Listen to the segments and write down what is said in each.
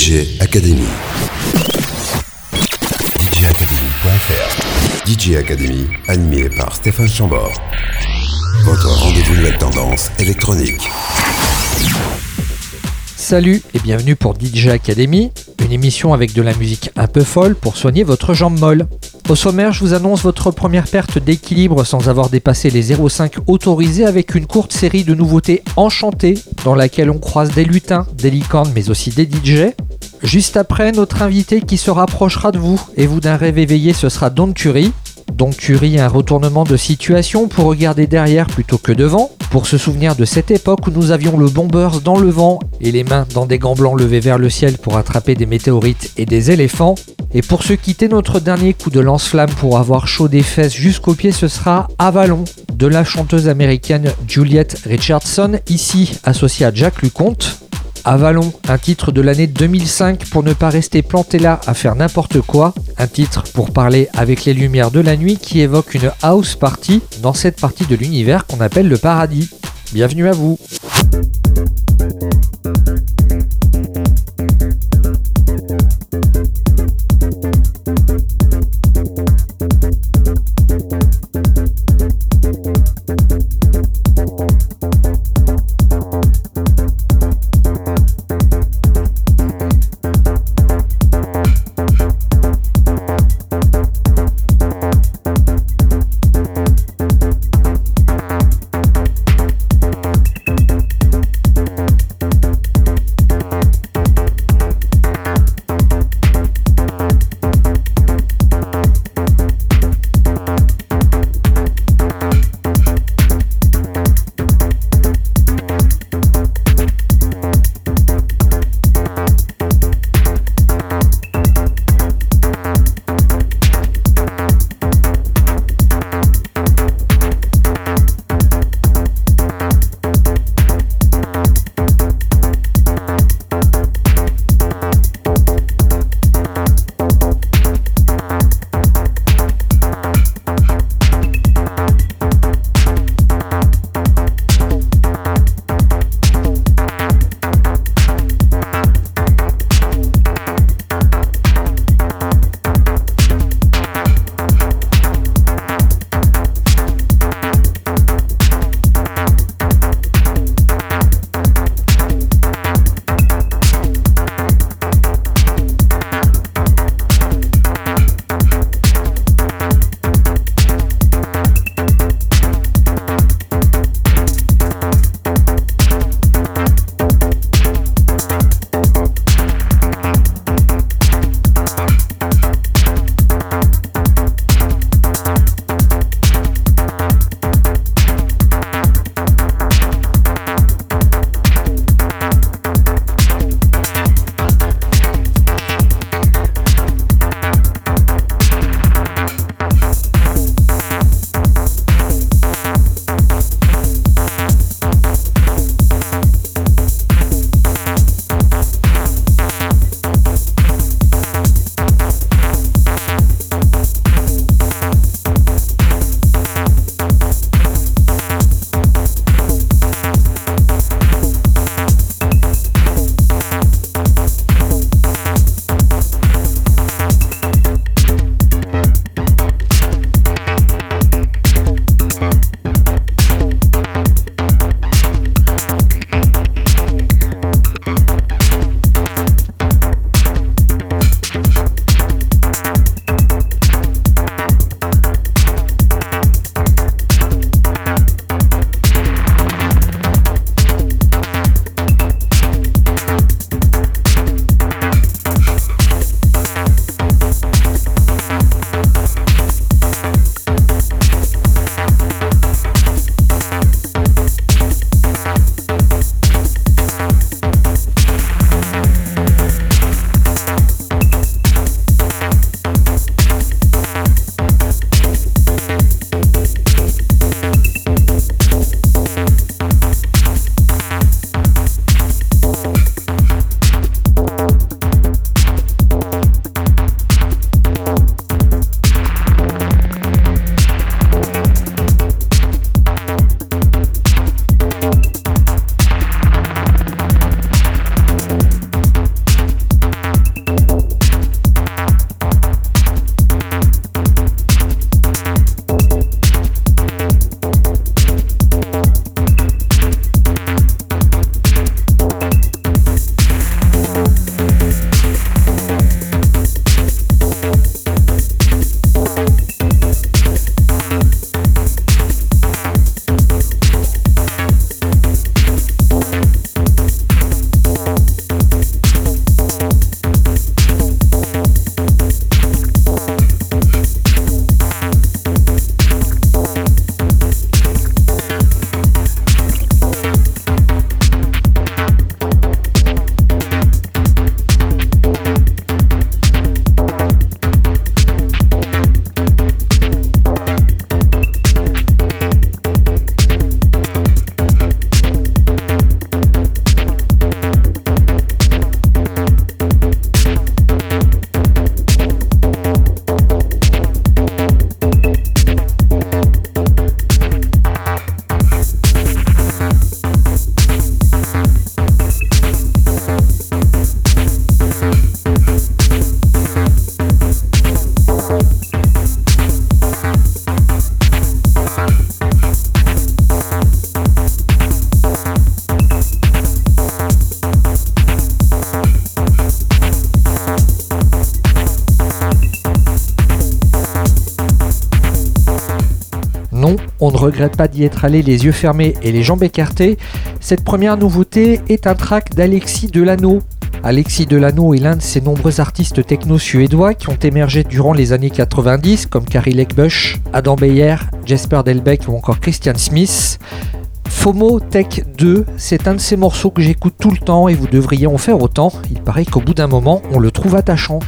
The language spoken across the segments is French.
DJ Academy. DJacademy.fr DJ Academy, animé par Stéphane Chambord. Votre rendez-vous nouvelle tendance électronique. Salut et bienvenue pour DJ Academy, une émission avec de la musique un peu folle pour soigner votre jambe molle. Au sommaire, je vous annonce votre première perte d'équilibre sans avoir dépassé les 0,5 autorisés avec une courte série de nouveautés enchantées dans laquelle on croise des lutins, des licornes mais aussi des DJ. Juste après, notre invité qui se rapprochera de vous et vous d'un rêve éveillé, ce sera Don Curry. Don Curry, un retournement de situation pour regarder derrière plutôt que devant, pour se souvenir de cette époque où nous avions le bombers dans le vent et les mains dans des gants blancs levés vers le ciel pour attraper des météorites et des éléphants. Et pour se quitter notre dernier coup de lance-flamme pour avoir chaud des fesses jusqu'aux pieds, ce sera Avalon de la chanteuse américaine Juliette Richardson, ici associée à Jack Luconte. Avalon, un titre de l'année 2005 pour ne pas rester planté là à faire n'importe quoi, un titre pour parler avec les lumières de la nuit qui évoque une house party dans cette partie de l'univers qu'on appelle le paradis. Bienvenue à vous. Regrette pas d'y être allé les yeux fermés et les jambes écartées. Cette première nouveauté est un track d'Alexis Delano. Alexis Delano est l'un de ces nombreux artistes techno-suédois qui ont émergé durant les années 90 comme Carrie Lekbush, Adam Beyer, Jesper Delbecq ou encore Christian Smith. FOMO Tech 2, c'est un de ces morceaux que j'écoute tout le temps et vous devriez en faire autant. Il paraît qu'au bout d'un moment, on le trouve attachant.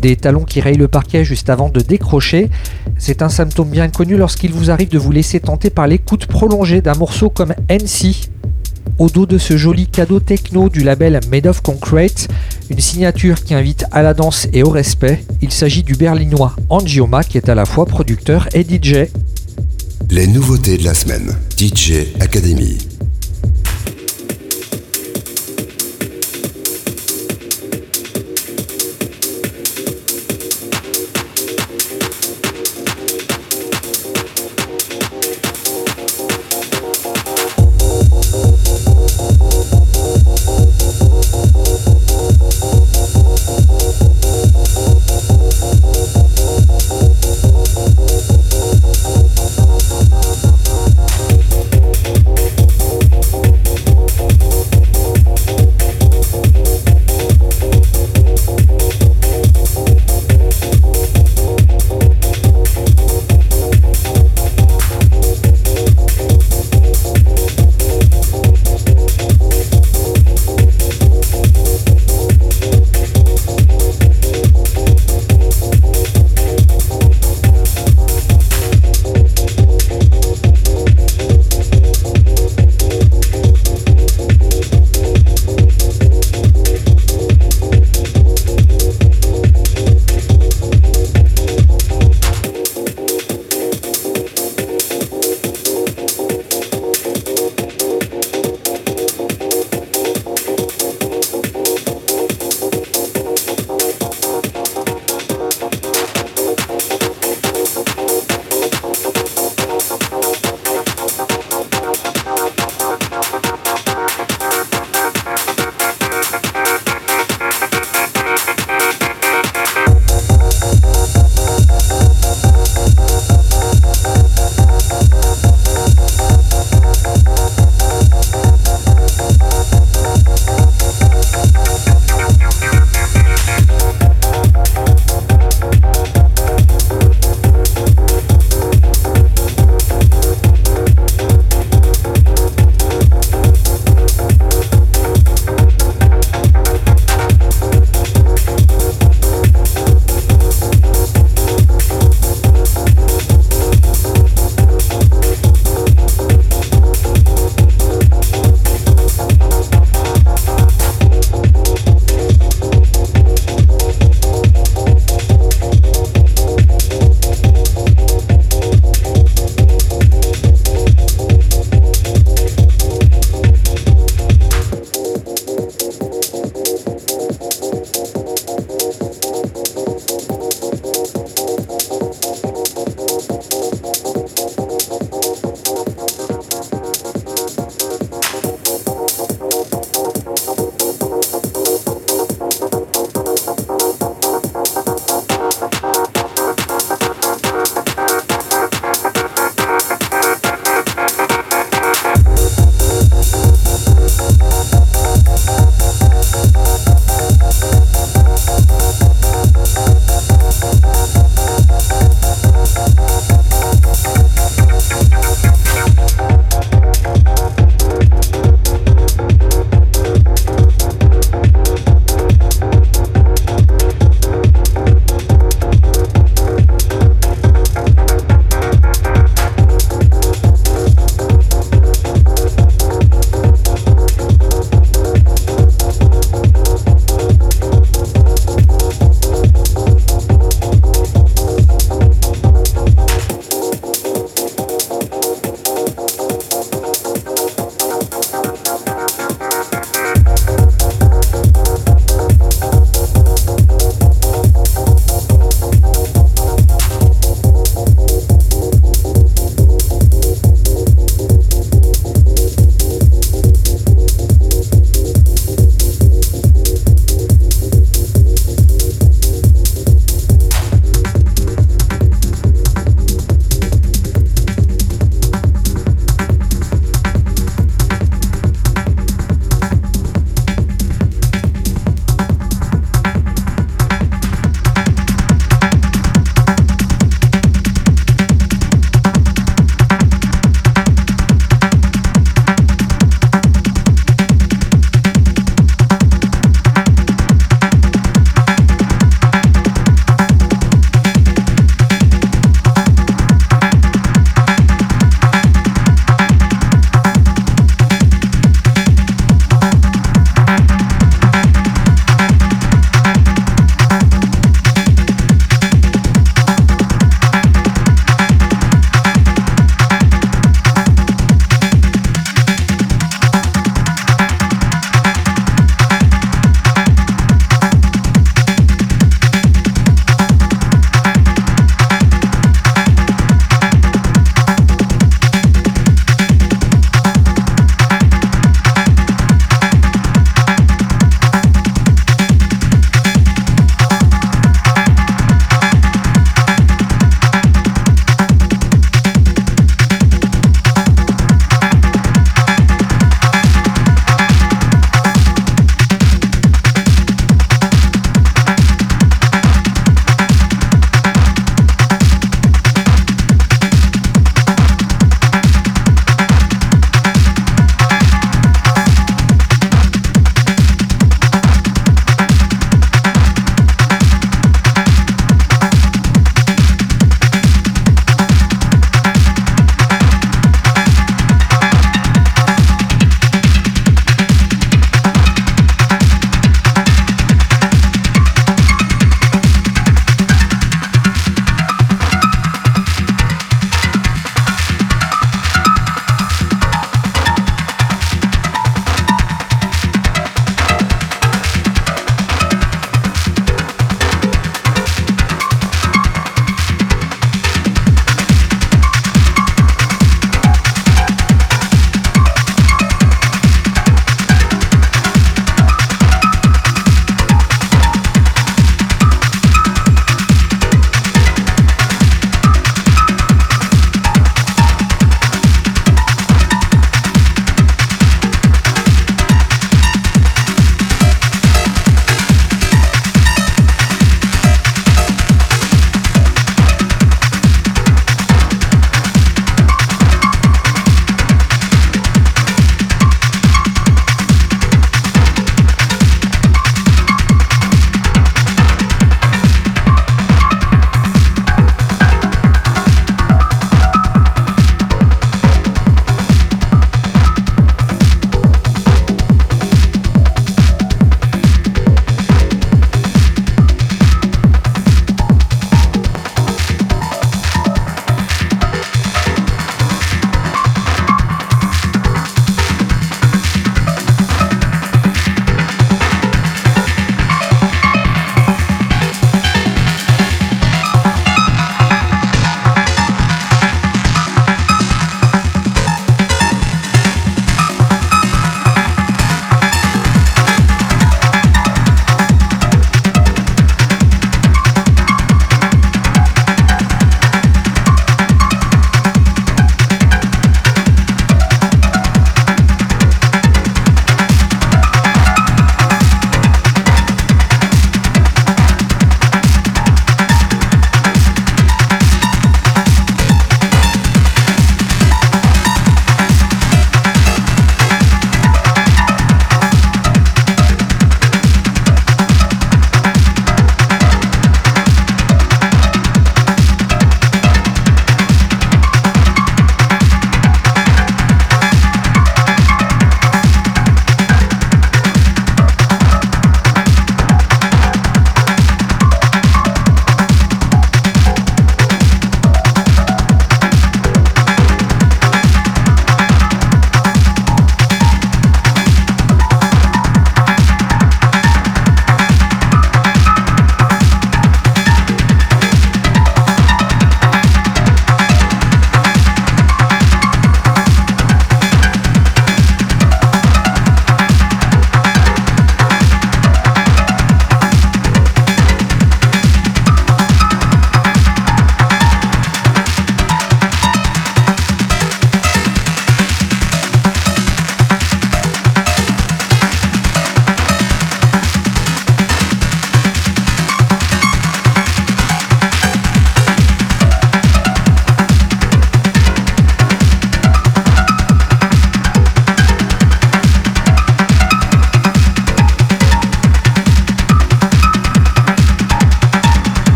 Des talons qui rayent le parquet juste avant de décrocher, c'est un symptôme bien connu lorsqu'il vous arrive de vous laisser tenter par l'écoute prolongée d'un morceau comme NC. Au dos de ce joli cadeau techno du label Made of Concrete, une signature qui invite à la danse et au respect, il s'agit du berlinois Angioma qui est à la fois producteur et DJ. Les nouveautés de la semaine, DJ Academy.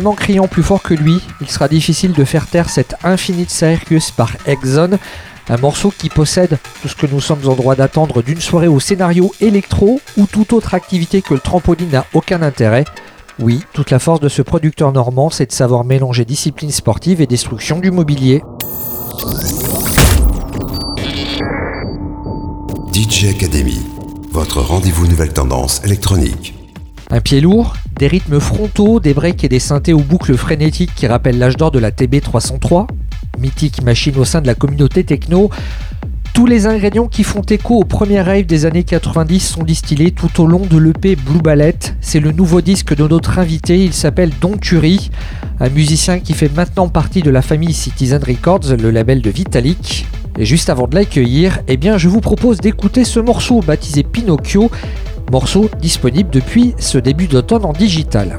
Même en criant plus fort que lui, il sera difficile de faire taire cette Infinite Circus par Exxon, un morceau qui possède tout ce que nous sommes en droit d'attendre d'une soirée au scénario électro ou toute autre activité que le trampoline n'a aucun intérêt. Oui, toute la force de ce producteur normand, c'est de savoir mélanger discipline sportive et destruction du mobilier. DJ Academy, votre rendez-vous nouvelle tendance électronique. Un pied lourd, des rythmes frontaux, des breaks et des synthés aux boucles frénétiques qui rappellent l'âge d'or de la TB303, mythique machine au sein de la communauté techno. Tous les ingrédients qui font écho au premier rave des années 90 sont distillés tout au long de l'EP Blue Ballet. C'est le nouveau disque de notre invité, il s'appelle Don Curie, un musicien qui fait maintenant partie de la famille Citizen Records, le label de Vitalik. Et juste avant de l'accueillir, eh bien je vous propose d'écouter ce morceau baptisé Pinocchio, morceau disponible depuis ce début d'automne en digital.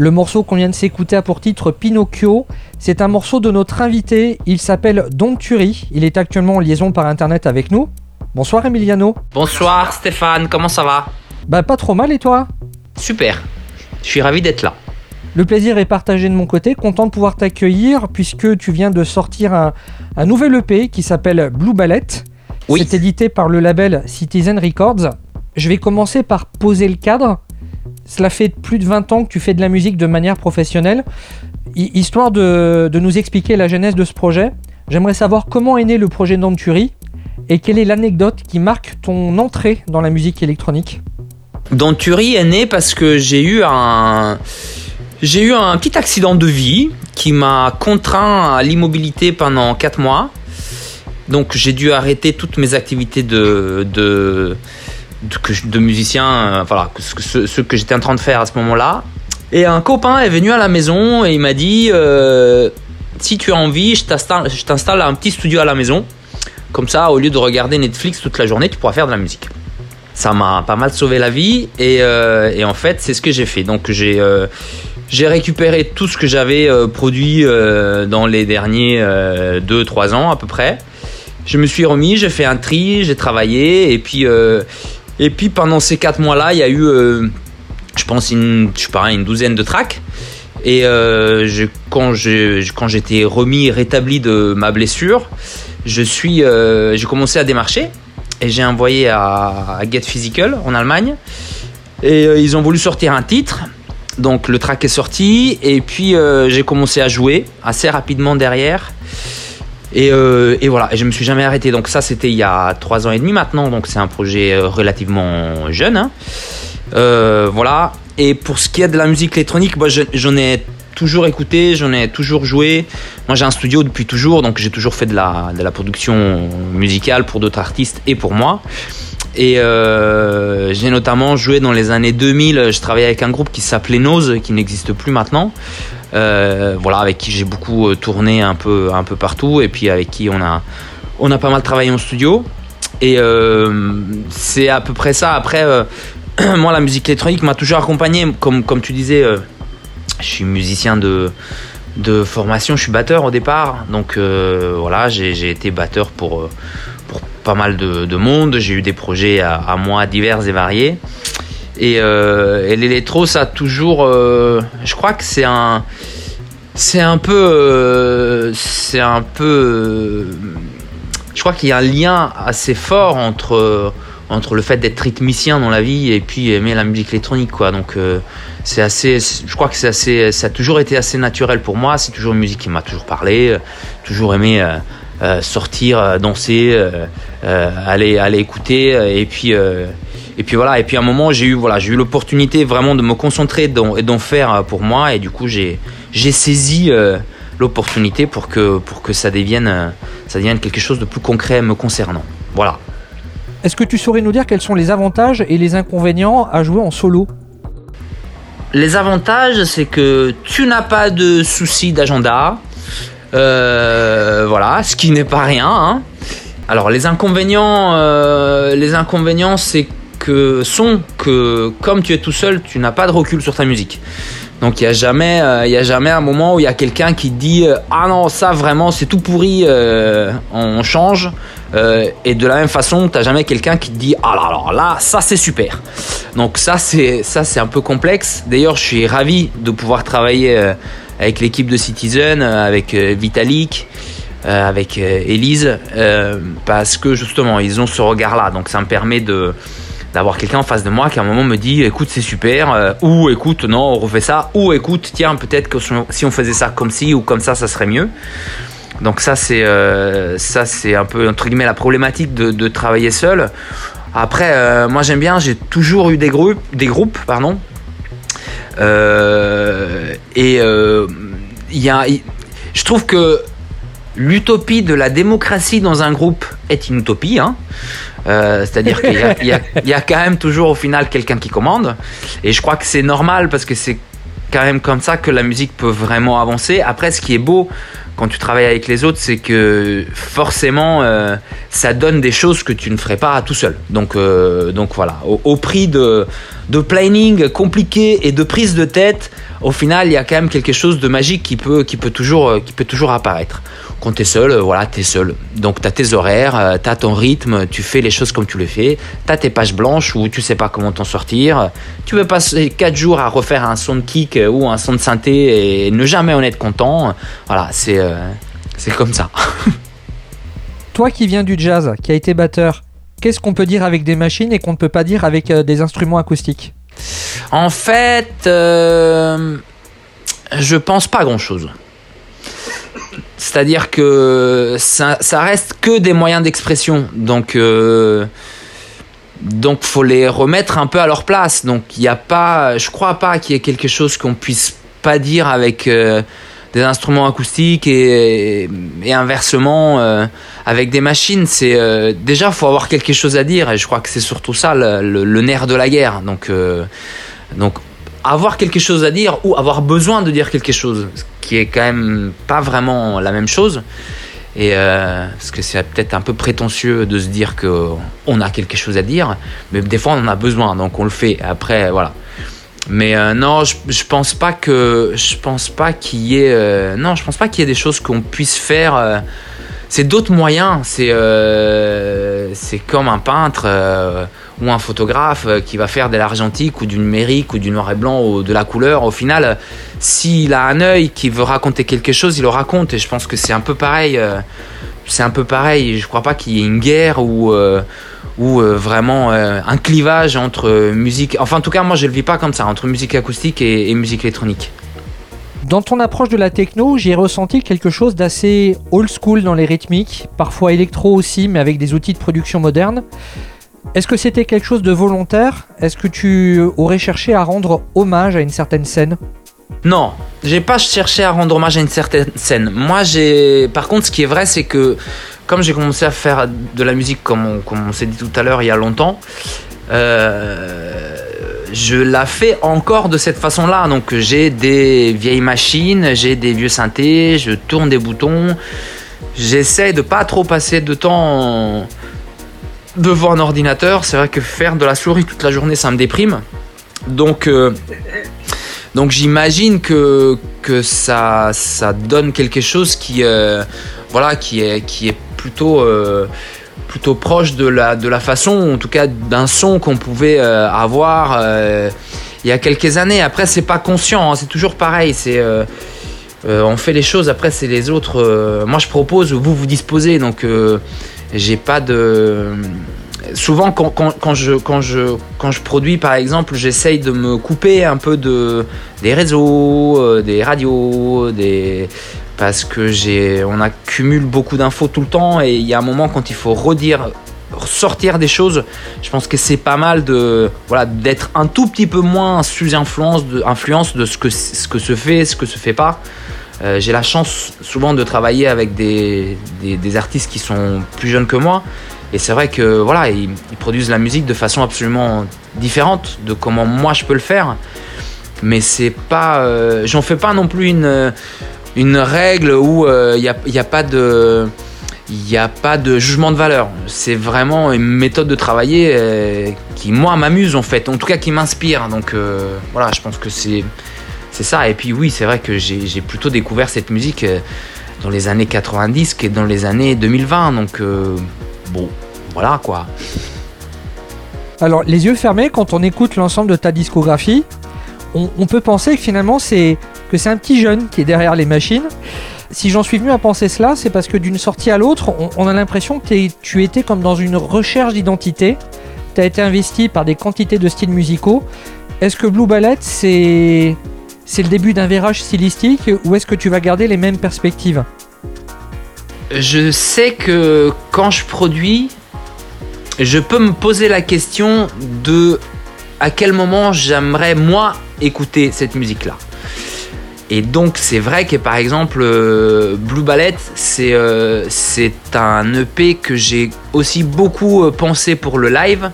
Le morceau qu'on vient de s'écouter a pour titre Pinocchio. C'est un morceau de notre invité. Il s'appelle Don Turi. Il est actuellement en liaison par internet avec nous. Bonsoir Emiliano. Bonsoir Stéphane, comment ça va? Bah pas trop mal et toi? Super, je suis ravi d'être là. Le plaisir est partagé de mon côté, content de pouvoir t'accueillir puisque tu viens de sortir un, un nouvel EP qui s'appelle Blue Ballet. Oui. C'est édité par le label Citizen Records. Je vais commencer par poser le cadre. Cela fait plus de 20 ans que tu fais de la musique de manière professionnelle. Hi- Histoire de, nous expliquer la genèse de ce projet, j'aimerais savoir comment est né le projet Nanturi et quelle est l'anecdote qui marque ton entrée dans la musique électronique. Don Turi est né parce que j'ai eu un j'ai eu un petit accident de vie qui m'a contraint à l'immobilité pendant 4 mois. Donc j'ai dû arrêter toutes mes activités de, de musicien, euh, voilà, ce, que- j'étais en train de faire à ce moment-là. Et un copain est venu à la maison et il m'a dit euh, si tu as envie, je t'installe un petit studio à la maison. Comme ça, au lieu de regarder Netflix toute la journée, tu pourras faire de la musique ça m'a pas mal sauvé la vie et, euh, en fait c'est ce que j'ai fait donc j'ai récupéré tout ce que j'avais produit dans les derniers 2-3 ans à peu près je me suis remis j'ai fait un tri j'ai travaillé et puis et puis pendant ces 4 mois là il y a eu euh, je pense une, je sais pas, une douzaine de tracks et euh, quand j'étais remis rétabli de ma blessure je euh, j'ai commencé à démarcher et j'ai envoyé à, à Get Physical en Allemagne. Et ils ont voulu sortir un titre. Donc le track est sorti et puis j'ai commencé à jouer assez rapidement derrière. Et, euh, et voilà, et je me suis jamais arrêté. Donc ça c'était il y a trois ans et demi maintenant. Donc c'est un projet euh, relativement jeune. hein. Euh, voilà. Et pour ce qui est de la musique électronique, moi je- j'en ai toujours écouté, j'en ai toujours joué. Moi j'ai un studio depuis toujours, donc j'ai toujours fait de la, production musicale pour d'autres artistes et pour moi. Et j'ai notamment joué dans les années 2000, je travaillais avec un groupe qui s'appelait Nose, qui n'existe plus maintenant. Euh, voilà, avec qui j'ai beaucoup euh, tourné un peu, partout et puis avec qui on a, pas mal travaillé en studio. Et euh, c'est à peu près ça. Après, moi la musique électronique m'a toujours accompagné, comme, tu disais. je suis musicien de, formation, je suis batteur au départ. Donc voilà, j'ai été batteur pour, pas mal de, de monde. J'ai eu des projets à moi divers et variés. Et, euh, et l'électro, ça a toujours. euh, je crois que c'est un. C'est un peu. euh, c'est un peu. euh, je crois qu'il y a un lien assez fort entre, entre le fait d'être rythmicien dans la vie et puis aimer la musique électronique, quoi. Donc. c'est assez je crois que c'est assez ça a toujours été assez naturel pour moi c'est toujours une musique qui m'a toujours parlé toujours aimé sortir danser aller aller écouter et puis et puis voilà et puis à un moment j'ai eu voilà j'ai eu l'opportunité vraiment de me concentrer dans- et d'en faire euh, pour moi et du coup j'ai j'ai saisi euh, l'opportunité pour que pour que ça devienne euh, ça devienne quelque chose de plus concret me concernant voilà Est-ce que tu saurais nous dire quels sont les avantages et les inconvénients à jouer en solo? Les avantages, c'est que tu n'as pas de soucis d'agenda. Euh, voilà, ce qui n'est pas rien. hein. Alors les inconvénients, euh, les inconvénients, c'est que sont que comme tu es tout seul, tu n'as pas de recul sur ta musique. Donc il y a jamais, euh, il a jamais un moment où il y a quelqu'un qui dit euh, ah non ça vraiment c'est tout pourri, euh, on change. Et de la même façon, t'as jamais quelqu'un qui te dit ah là alors là ça c'est super. Donc ça c'est ça c'est un peu complexe. D'ailleurs je suis ravi de pouvoir travailler avec l'équipe de Citizen, avec Vitalik, avec Elise, parce que justement ils ont ce regard là. Donc ça me permet de d'avoir quelqu'un en face de moi qui à un moment me dit écoute c'est super euh, ou écoute non on refait ça ou écoute tiens peut-être que si on faisait ça comme ci ou comme ça ça serait mieux. Donc ça c'est euh, ça c'est un peu entre guillemets la problématique de, travailler seul. Après euh, moi j'aime bien j'ai toujours eu des groupes des groupes pardon. Et il y a je trouve que l'utopie de la démocratie dans un groupe est une utopie hein. Euh, C'est-à-dire qu'il y, y a quand même toujours au final quelqu'un qui commande. Et je crois que c'est normal parce que c'est quand même comme ça que la musique peut vraiment avancer. Après, ce qui est beau quand tu travailles avec les autres, c'est que forcément, euh, ça donne des choses que tu ne ferais pas tout seul. Donc, euh, donc voilà, au, prix de, de planning compliqué et de prise de tête, au final, il y a quand même quelque chose de magique qui peut, qui peut, toujours, qui peut toujours apparaître. Quand tu es seul, euh, voilà, tu es seul. Donc tu as tes horaires, euh, tu as ton rythme, tu fais les choses comme tu le fais. Tu as tes pages blanches où tu sais pas comment t'en sortir. Tu veux passer 4 jours à refaire un son de kick euh, ou un son de synthé et ne jamais en être content. Voilà, c'est c'est comme ça. Toi qui viens du jazz, qui a été batteur, qu'est-ce qu'on peut dire avec des machines et qu'on ne peut pas dire avec des instruments acoustiques? En fait, je pense pas grand-chose. C'est-à-dire que ça, reste que des moyens d'expression. Donc, euh, donc faut les remettre un peu à leur place. Donc, il n'y a pas, je crois pas qu'il y ait quelque chose qu'on puisse pas dire avec euh, des instruments acoustiques et, inversement euh, avec des machines. C'est euh, déjà faut avoir quelque chose à dire et je crois que c'est surtout ça le, nerf de la guerre. Donc, donc avoir quelque chose à dire ou avoir besoin de dire quelque chose, ce qui est quand même pas vraiment la même chose. Et euh, parce que c'est peut-être un peu prétentieux de se dire que on a quelque chose à dire, mais des fois on en a besoin, donc on le fait. Après, voilà. Mais euh, non, je, je, pense pas que je pense pas qu'il y ait euh, non, je pense pas qu'il y ait des choses qu'on puisse faire c'est d'autres moyens. C'est euh, c'est comme un peintre euh, ou un photographe euh, qui va faire de l'argentique ou du numérique ou du noir et blanc ou de la couleur. Au final, s'il a un œil qui veut raconter quelque chose, il le raconte. Et je pense que c'est un peu pareil. C'est un peu pareil. Je crois pas qu'il y ait une guerre ou ou vraiment un clivage entre musique. Enfin, en tout cas, moi, je le vis pas comme ça entre musique acoustique et musique électronique. Dans ton approche de la techno, j'ai ressenti quelque chose d'assez old school dans les rythmiques, parfois électro aussi, mais avec des outils de production modernes. Est-ce que c'était quelque chose de volontaire? Est-ce que tu aurais cherché à rendre hommage à une certaine scène? Non, j'ai pas cherché à rendre hommage à une certaine scène. Moi, j'ai. Par contre, ce qui est vrai, c'est que comme j'ai commencé à faire de la musique, comme on, s'est dit tout à l'heure, il y a longtemps, euh, je la fais encore de cette façon-là. Donc j'ai des vieilles machines, j'ai des vieux synthés, je tourne des boutons. J'essaie de pas trop passer de temps devant un ordinateur. C'est vrai que faire de la souris toute la journée, ça me déprime. Donc, euh, donc j'imagine que, que ça, ça donne quelque chose qui, euh, voilà, qui, est, qui est plutôt... Euh, plutôt proche de la, de la façon, en tout cas d'un son qu'on pouvait euh, avoir il y a quelques années. Après, c'est pas conscient, hein, c'est toujours pareil. C'est on fait les choses, après c'est les autres. moi, je propose, vous vous disposez, donc j'ai pas de. Souvent, quand, quand, je, quand, je, quand je produis, par exemple, j'essaye de me couper un peu de, des réseaux, des radios, des, parce que j'ai, on accumule beaucoup d'infos tout le temps et il y a un moment quand il faut redire, sortir des choses, je pense que c'est pas mal de, voilà, d'être un tout petit peu moins sous influence de, influence de ce que, ce que se fait, ce que se fait pas. Euh, j'ai la chance souvent de travailler avec des, des, artistes qui sont plus jeunes que moi. Et c'est vrai que voilà, ils, produisent la musique de façon absolument différente de comment moi je peux le faire. Mais c'est pas, euh, j'en fais pas non plus une, une règle où il euh, n'y a, y a, pas de il a pas de jugement de valeur. C'est vraiment une méthode de travailler euh, qui, moi, m'amuse en fait, en tout cas qui m'inspire. Donc euh, voilà, je pense que c'est, c'est ça. Et puis oui, c'est vrai que j'ai, plutôt découvert cette musique dans les années 90 que dans les années 2020. Donc bon, voilà quoi. Alors, les yeux fermés, quand on écoute l'ensemble de ta discographie, on, peut penser que finalement c'est que c'est un petit jeune qui est derrière les machines. Si j'en suis venu à penser cela, c'est parce que d'une sortie à l'autre, on, a l'impression que tu étais comme dans une recherche d'identité. Tu as été investi par des quantités de styles musicaux. Est-ce que Blue Ballet, c'est c'est le début d'un virage stylistique ou est-ce que tu vas garder les mêmes perspectives? Je sais que quand je produis, je peux me poser la question de à quel moment j'aimerais moi écouter cette musique-là. Et donc c'est vrai que par exemple euh, Blue Ballet euh, c'est un EP que j'ai aussi beaucoup euh, pensé pour le live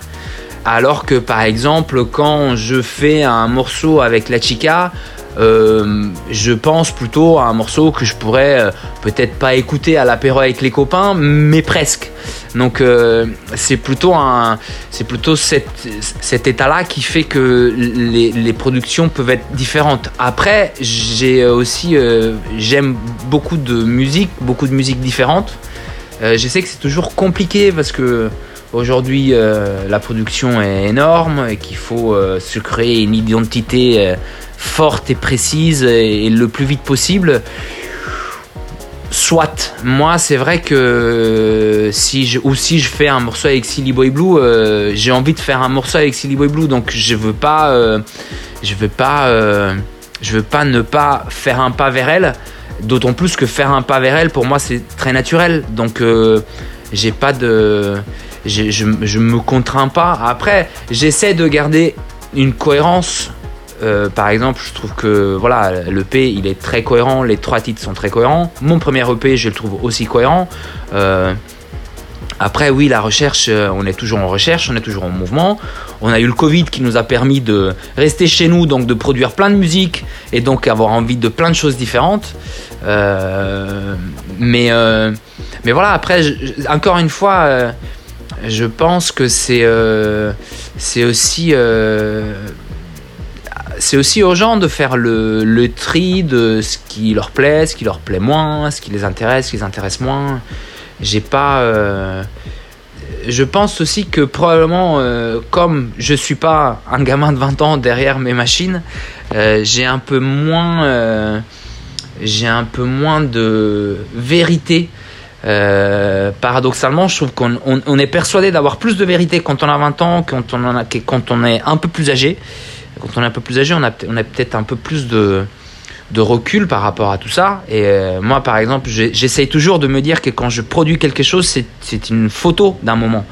alors que par exemple quand je fais un morceau avec la chica euh, je pense plutôt à un morceau que je pourrais euh, peut-être pas écouter à l'apéro avec les copains, mais presque. Donc euh, c'est plutôt un, c'est plutôt cet, état-là qui fait que les, les, productions peuvent être différentes. Après, j'ai aussi, j'aime beaucoup de musique, beaucoup de musique différente. je sais que c'est toujours compliqué parce que aujourd'hui la production est énorme et qu'il faut se créer une identité forte et précise et, le plus vite possible. Soit, moi c'est vrai que si je, ou si je fais un morceau avec Silly Boy Blue, euh, j'ai envie de faire un morceau avec Silly Boy Blue, donc je veux pas, euh, je veux pas, euh, je veux pas ne pas faire un pas vers elle. D'autant plus que faire un pas vers elle, pour moi c'est très naturel, donc j'ai pas de, je, je me contrains pas. Après, j'essaie de garder une cohérence euh, par exemple, je trouve que voilà, l'EP il est très cohérent, les trois titres sont très cohérents. Mon premier EP, je le trouve aussi cohérent. Euh, après, oui, la recherche, euh, on est toujours en recherche, on est toujours en mouvement. On a eu le Covid qui nous a permis de rester chez nous, donc de produire plein de musique et donc avoir envie de plein de choses différentes. mais, mais voilà, après, encore une fois, je pense que c'est c'est aussi c'est aussi aux gens de faire le, tri de ce qui leur plaît, ce qui leur plaît moins, ce qui les intéresse, ce qui les intéresse moins. J'ai pas. Euh, je pense aussi que probablement, euh, comme je suis pas un gamin de 20 ans derrière mes machines, euh, j'ai un peu moins. j'ai un peu moins de vérité. Paradoxalement, je trouve qu'on est persuadé d'avoir plus de vérité quand on a 20 ans, quand on, a, quand on est un peu plus âgé quand on est un peu plus âgé, on a, on peut-être un peu plus de, de recul par rapport à tout ça. Et euh, moi, par exemple, j'essaye toujours de me dire que quand je produis quelque chose, c'est une photo d'un moment.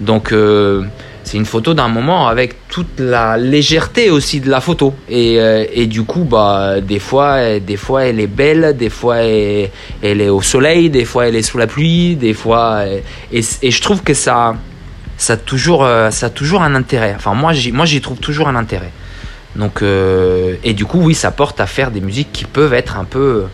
Donc, euh, c'est une photo d'un moment avec toute la légèreté aussi de la photo. Et, euh, et du coup, bah, des fois, des fois, elle est belle, des fois, elle, est au soleil, des fois, elle est sous la pluie, des fois. Et, et je trouve que ça, ça a toujours, ça a toujours un intérêt. Enfin, moi, j'y trouve toujours un intérêt. Donc, euh, et du coup, oui, ça porte à faire des musiques qui peuvent être un peu,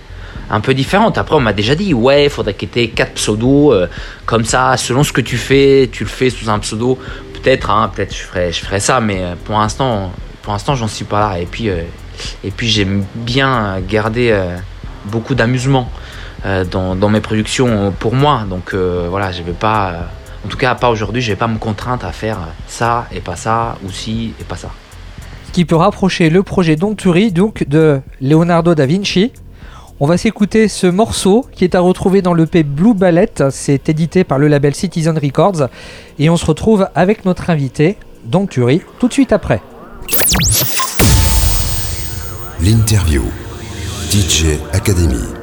un peu différentes. Après, on m'a déjà dit, ouais, il faudrait qu'il y ait quatre pseudos, euh, comme ça, selon ce que tu fais, tu le fais sous un pseudo. Peut-être, hein, peut-être, je ferais, je ferais ça, mais euh, pour l'instant, pour l'instant, j'en suis pas là. Et puis, et puis, j'aime bien garder beaucoup d'amusement dans, mes productions pour moi. Donc, voilà, je vais pas, en tout cas, pas aujourd'hui, je vais pas me contraindre à faire ça et pas ça, ou si et pas ça qui peut rapprocher le projet Donturi donc de Leonardo da Vinci. On va s'écouter ce morceau qui est à retrouver dans le l'EP Blue Ballet. C'est édité par le label Citizen Records. Et on se retrouve avec notre invité, Donturi, tout de suite après. L'interview. DJ Academy.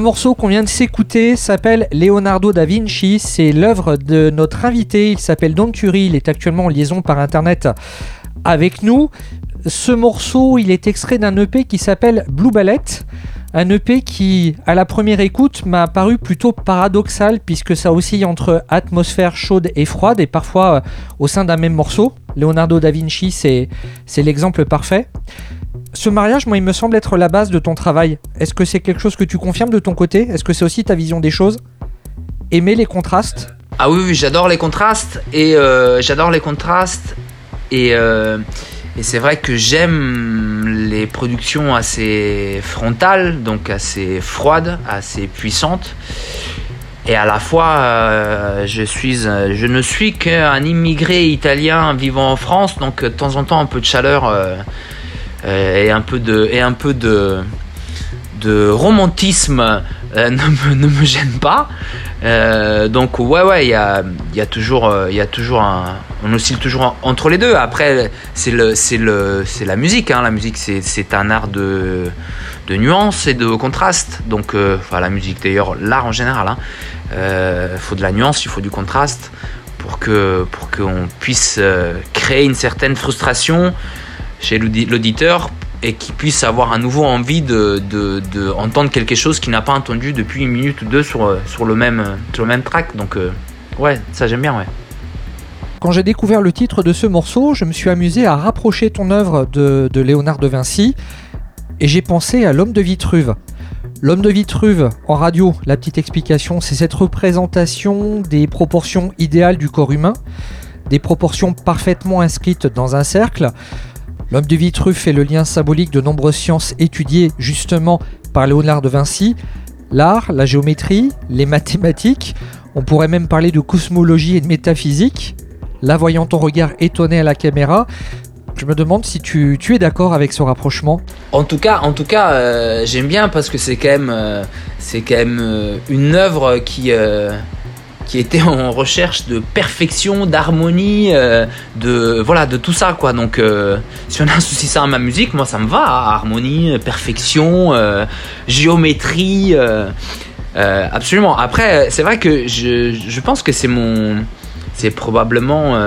Le morceau qu'on vient de s'écouter s'appelle Leonardo da Vinci. C'est l'œuvre de notre invité. Il s'appelle Don Turi. Il est actuellement en liaison par internet avec nous. Ce morceau, il est extrait d'un EP qui s'appelle Blue Ballet. Un EP qui, à la première écoute, m'a paru plutôt paradoxal puisque ça oscille entre atmosphère chaude et froide et parfois euh, au sein d'un même morceau. Leonardo da Vinci, c'est l'exemple parfait. Ce mariage, moi, il me semble être la base de ton travail. Est-ce que c'est quelque chose que tu confirmes de ton côté? Est-ce que c'est aussi ta vision des choses? Aimer les contrastes Ah oui, j'adore les contrastes et euh, j'adore les contrastes et euh, et c'est vrai que j'aime les productions assez frontales, donc assez froides, assez puissantes. Et à la fois, euh, je, je ne suis qu'un immigré italien vivant en France, donc de temps en temps un peu de chaleur et un peu de, et un peu de, de romantisme ne, me, ne me gêne pas. Euh, donc ouais ouais il y a, y a toujours y a toujours un on oscille toujours entre les deux après c'est le c'est le c'est la musique hein. la musique c'est, un art de de nuances et de contraste donc euh, enfin la musique d'ailleurs l'art en général il hein. euh, faut de la nuance il faut du contraste pour que pour qu'on puisse créer une certaine frustration chez l'auditeur et qui puisse avoir à nouveau envie de, de, quelque chose qu'il n'a pas entendu depuis une minute ou deux sur, sur, le, même, sur le même track. Donc euh, ouais, ça j'aime bien, ouais. Quand j'ai découvert le titre de ce morceau, je me suis amusé à rapprocher ton œuvre de, de Léonard de Vinci et j'ai pensé à l'homme de Vitruve. L'homme de Vitruve en radio, la petite explication, c'est cette représentation des proportions idéales du corps humain, des proportions parfaitement inscrites dans un cercle, L'homme de Vitruve fait le lien symbolique de nombreuses sciences étudiées justement par Léonard de Vinci, l'art, la géométrie, les mathématiques, on pourrait même parler de cosmologie et de métaphysique. Là, voyant ton regard étonné à la caméra, je me demande si tu, es d'accord avec ce rapprochement. En tout cas, en tout cas, euh, j'aime bien parce que c'est quand même, euh, euh, une œuvre qui qui était en recherche de perfection, d'harmonie, euh, de voilà, de tout ça quoi. Donc euh, si on a un souci ça à ma musique, moi ça me va, harmonie, perfection, euh, géométrie, absolument. Après, c'est vrai que je, je pense que c'est mon, c'est probablement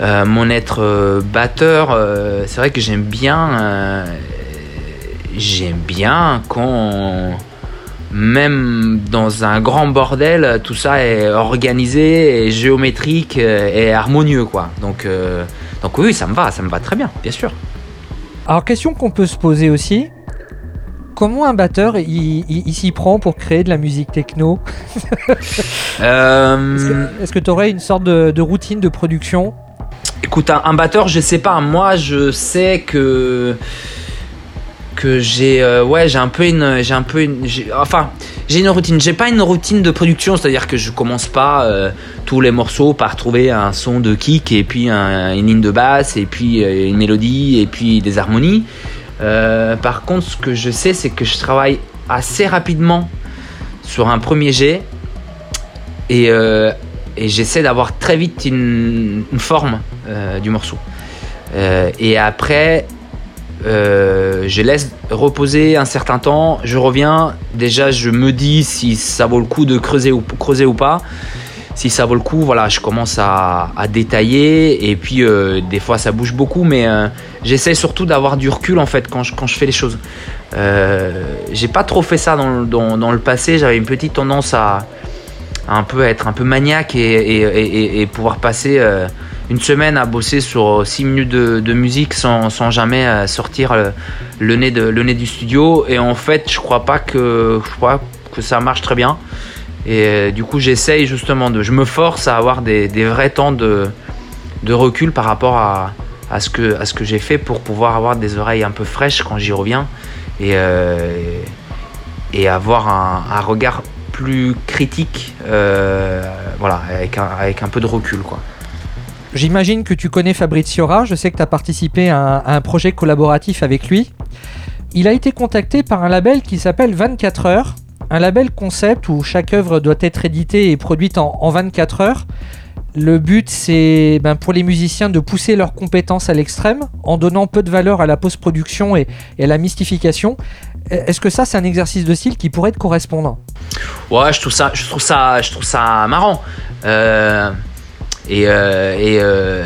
mon être batteur. c'est vrai que j'aime bien, j'aime bien quand même dans un grand bordel, tout ça est organisé, et géométrique et harmonieux, quoi. Donc, euh, donc oui, ça me va, ça me va très bien, bien sûr. Alors, question qu'on peut se poser aussi. Comment un batteur il, s'y prend pour créer de la musique techno euh, Est-ce que tu aurais une sorte de, routine de production? Écoute, un, un, batteur, je sais pas. Moi, je sais que que j'ai euh, ouais j'ai un peu une j'ai un peu enfin j'ai une routine. J'ai pas une routine de production c'est à dire que je commence pas euh, tous les morceaux par trouver un son de kick et puis une ligne de basse et puis euh, une mélodie et puis des harmonies. Par contre ce que je sais c'est que je travaille assez rapidement sur un premier jet et, et j'essaie d'avoir très vite une forme du morceau. Et après euh, je laisse reposer un certain temps, je reviens, déjà je me dis si ça vaut le coup de creuser ou, creuser ou pas. Si ça vaut le coup, voilà, je commence à, détailler et puis euh, des fois ça bouge beaucoup, mais euh, j'essaie surtout d'avoir du recul en fait quand je, quand je fais les choses. J'ai pas trop fait ça dans, dans, le passé, j'avais une petite tendance à, un peu être un peu maniaque et, pouvoir passer une semaine à bosser sur 6 minutes de, musique sans, jamais euh, sortir euh, le, nez du studio. Et en fait, je crois pas que, ça marche très bien. Et euh, du coup, j'essaye justement de. Je me force à avoir des, vrais temps de, recul par rapport à, ce que, j'ai fait pour pouvoir avoir des oreilles un peu fraîches quand j'y reviens. Et avoir un, regard plus critique, voilà, avec un, peu de recul. J'imagine que tu connais Fabrizio Ra, je sais que tu as participé à un, projet collaboratif avec lui. Il a été contacté par un label qui s'appelle 24 heures, un label concept où chaque œuvre doit être éditée et produite en, 24 heures. Le but, c'est ben, pour les musiciens de pousser leurs compétences à l'extrême en donnant peu de valeur à la post-production et, à la mystification. Est-ce que ça, c'est un exercice de style qui pourrait te correspondre Ouais, je trouve ça, je trouve ça, je trouve ça marrant. Euh, et, euh, et, euh,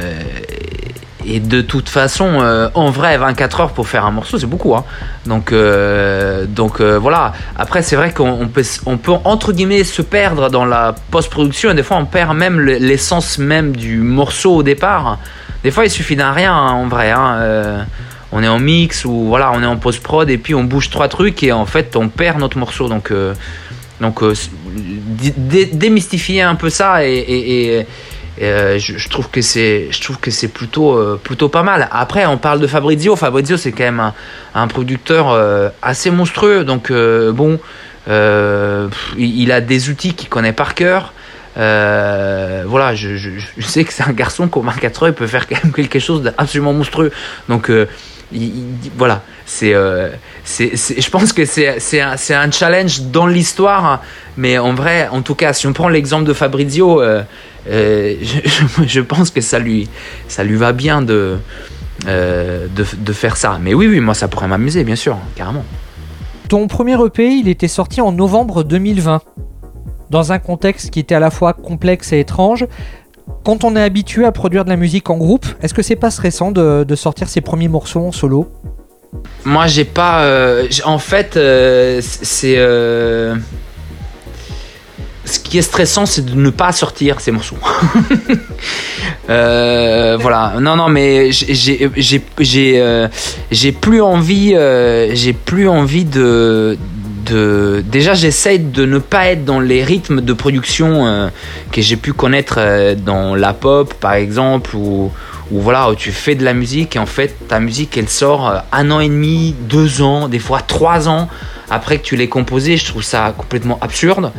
et de toute façon, euh, en vrai, 24 heures pour faire un morceau, c'est beaucoup. Hein. Donc, euh, donc euh, voilà. Après, c'est vrai qu'on peut, on peut, entre guillemets, se perdre dans la post-production. Et des fois, on perd même l'essence même du morceau au départ. Des fois, il suffit d'un rien, hein, en vrai. Hein. on est en mix ou voilà, on est en post-prod et puis on bouge trois trucs et en fait, on perd notre morceau. Donc, donc démystifier un peu ça et euh, je, trouve que c'est, je trouve que c'est plutôt, euh, plutôt pas mal. Après, on parle de Fabrizio. Fabrizio, c'est quand même un, producteur euh, assez monstrueux. Donc bon, il, a des outils qu'il connaît par cœur. voilà, je, sais que c'est un garçon qu'au 24 heures, il peut faire quand même quelque chose d'absolument monstrueux. Donc voilà, c'est, je pense que c'est, un, challenge dans l'histoire, mais en vrai, en tout cas, si on prend l'exemple de Fabrizio, euh, je, pense que ça lui, ça lui va bien de, euh, de, faire ça. Mais oui, oui, moi ça pourrait m'amuser, bien sûr, carrément. Ton premier EP, il était sorti en novembre 2020, dans un contexte qui était à la fois complexe et étrange. Quand on est habitué à produire de la musique en groupe, est-ce que c'est pas stressant de, de sortir ses premiers morceaux en solo? Moi, j'ai pas. Euh, en fait, c'est ce qui est stressant, c'est de ne pas sortir ces morceaux. Euh, voilà. Non, non, mais j'ai euh, plus envie, euh, j'ai plus envie de, de. Déjà, j'essaye de ne pas être dans les rythmes de production que j'ai pu connaître dans la pop, par exemple, ou voilà, où tu fais de la musique et en fait ta musique elle sort un an et demi, deux ans, des fois trois ans après que tu l'aies composée. Je trouve ça complètement absurde.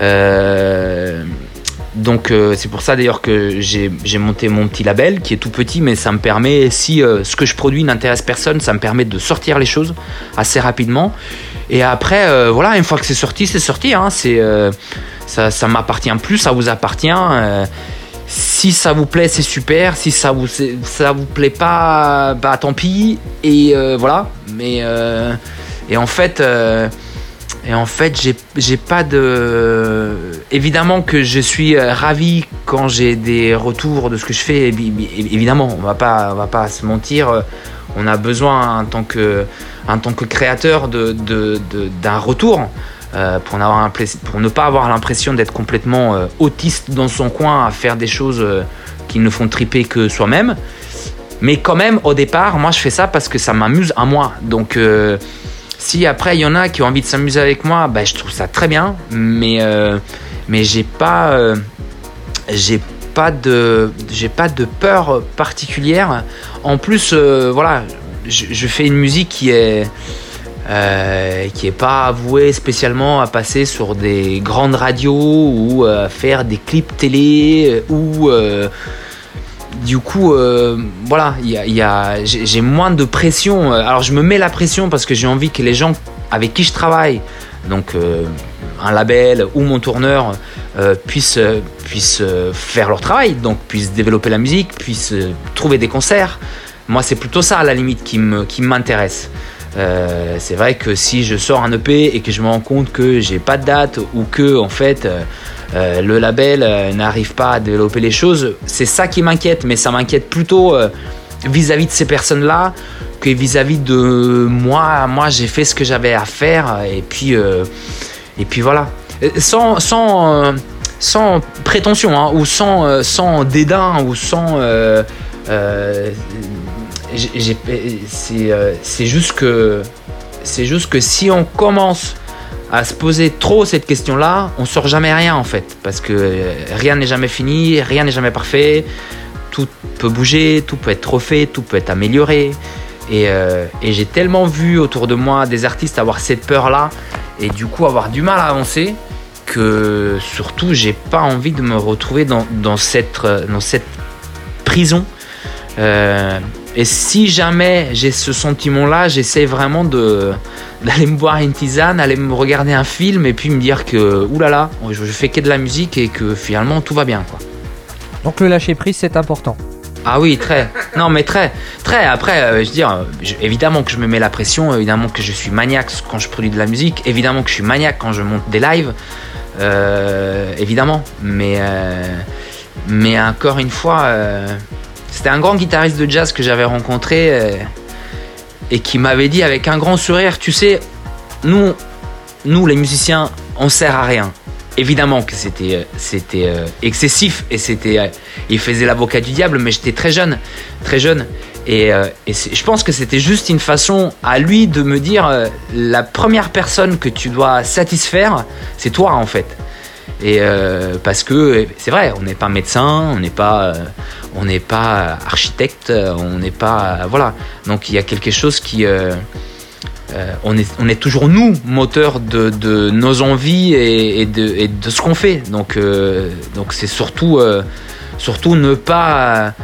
Euh, donc euh, c'est pour ça d'ailleurs que j'ai monté mon petit label qui est tout petit mais ça me permet, si euh, ce que je produis n'intéresse personne, ça me permet de sortir les choses assez rapidement. Et après, voilà, une fois que c'est sorti, c'est sorti. Hein, ça, ça m'appartient plus, ça vous appartient. si ça vous plaît, c'est super. Si ça vous, ça vous plaît pas, bah tant pis. Et voilà. Mais et en fait et en fait, j'ai pas de. Évidemment que je suis euh, ravi quand j'ai des retours de ce que je fais. Évidemment, on va pas, on va pas se mentir. Euh, on a besoin en tant que, en tant que créateur d'un de, de, retour euh, pour, avoir pour ne pas avoir l'impression d'être complètement autiste dans son coin à faire des choses qui ne font triper que soi-même. Mais quand même, au départ, moi, je fais ça parce que ça m'amuse à moi. Donc si après il y en a qui ont envie de s'amuser avec moi, bah, je trouve ça très bien, mais, euh, mais j'ai pas, euh, j'ai pas de, j'ai pas de peur particulière. En plus, euh, voilà, je, fais une musique qui est, qui est pas avouée spécialement à passer sur des grandes radios ou à faire des clips télé ou du coup, euh, voilà, j'ai moins de pression. Alors, je me mets la pression parce que j'ai envie que les gens avec qui je travaille, donc euh, un label ou mon tourneur, euh, puissent, puissent faire leur travail, donc puissent développer la musique, puissent trouver des concerts. Moi, c'est plutôt ça, à la limite, qui m'intéresse. c'est vrai que si je sors un EP et que je me rends compte que j'ai pas de date ou que, en fait, euh, le label euh, n'arrive pas à développer les choses. C'est ça qui m'inquiète, mais ça m'inquiète plutôt euh, vis-à-vis de ces personnes-là que vis-à-vis de moi. Moi, j'ai fait ce que j'avais à faire et puis, et puis voilà. Sans, prétention hein, ou sans, sans dédain ou sans. c'est juste que c'est juste que si on commence à se poser trop cette question-là, on sort jamais rien en fait, parce que euh, rien n'est jamais fini, rien n'est jamais parfait, tout peut bouger, tout peut être refait, tout peut être amélioré. Et, euh, j'ai tellement vu autour de moi des artistes avoir cette peur-là et du coup avoir du mal à avancer que surtout j'ai pas envie de me retrouver dans, cette, dans cette prison. Euh, et si jamais j'ai ce sentiment-là, j'essaie vraiment de d'aller me boire une tisane, aller me regarder un film et puis me dire que oulala, je fais que de la musique et que finalement tout va bien quoi. Donc le lâcher prise, c'est important. Ah oui, très. Non, mais très, très. Après, euh, je veux dire, je- évidemment que je me mets la pression, évidemment que je suis maniaque quand je produis de la musique, évidemment que je suis maniaque quand je monte des lives, euh, évidemment. Mais, euh, mais encore une fois, c'était un grand guitariste de jazz que j'avais rencontré euh, et qui m'avait dit avec un grand sourire, tu sais, nous, nous les musiciens, on sert à rien. Évidemment que c'était euh, euh, excessif et c'était il faisait l'avocat du diable, mais j'étais très jeune, très jeune. Et, je pense que c'était juste une façon à lui de me dire la première personne que tu dois satisfaire, c'est toi en fait. Et euh, parce que c'est vrai, on n'est pas médecin, on n'est pas, euh, on n'est pas architecte, on n'est pas, voilà. Donc il y a quelque chose qui, euh, on est, on est toujours nous moteur de, nos envies et, de, de ce qu'on fait. Donc, donc c'est surtout, surtout ne pas,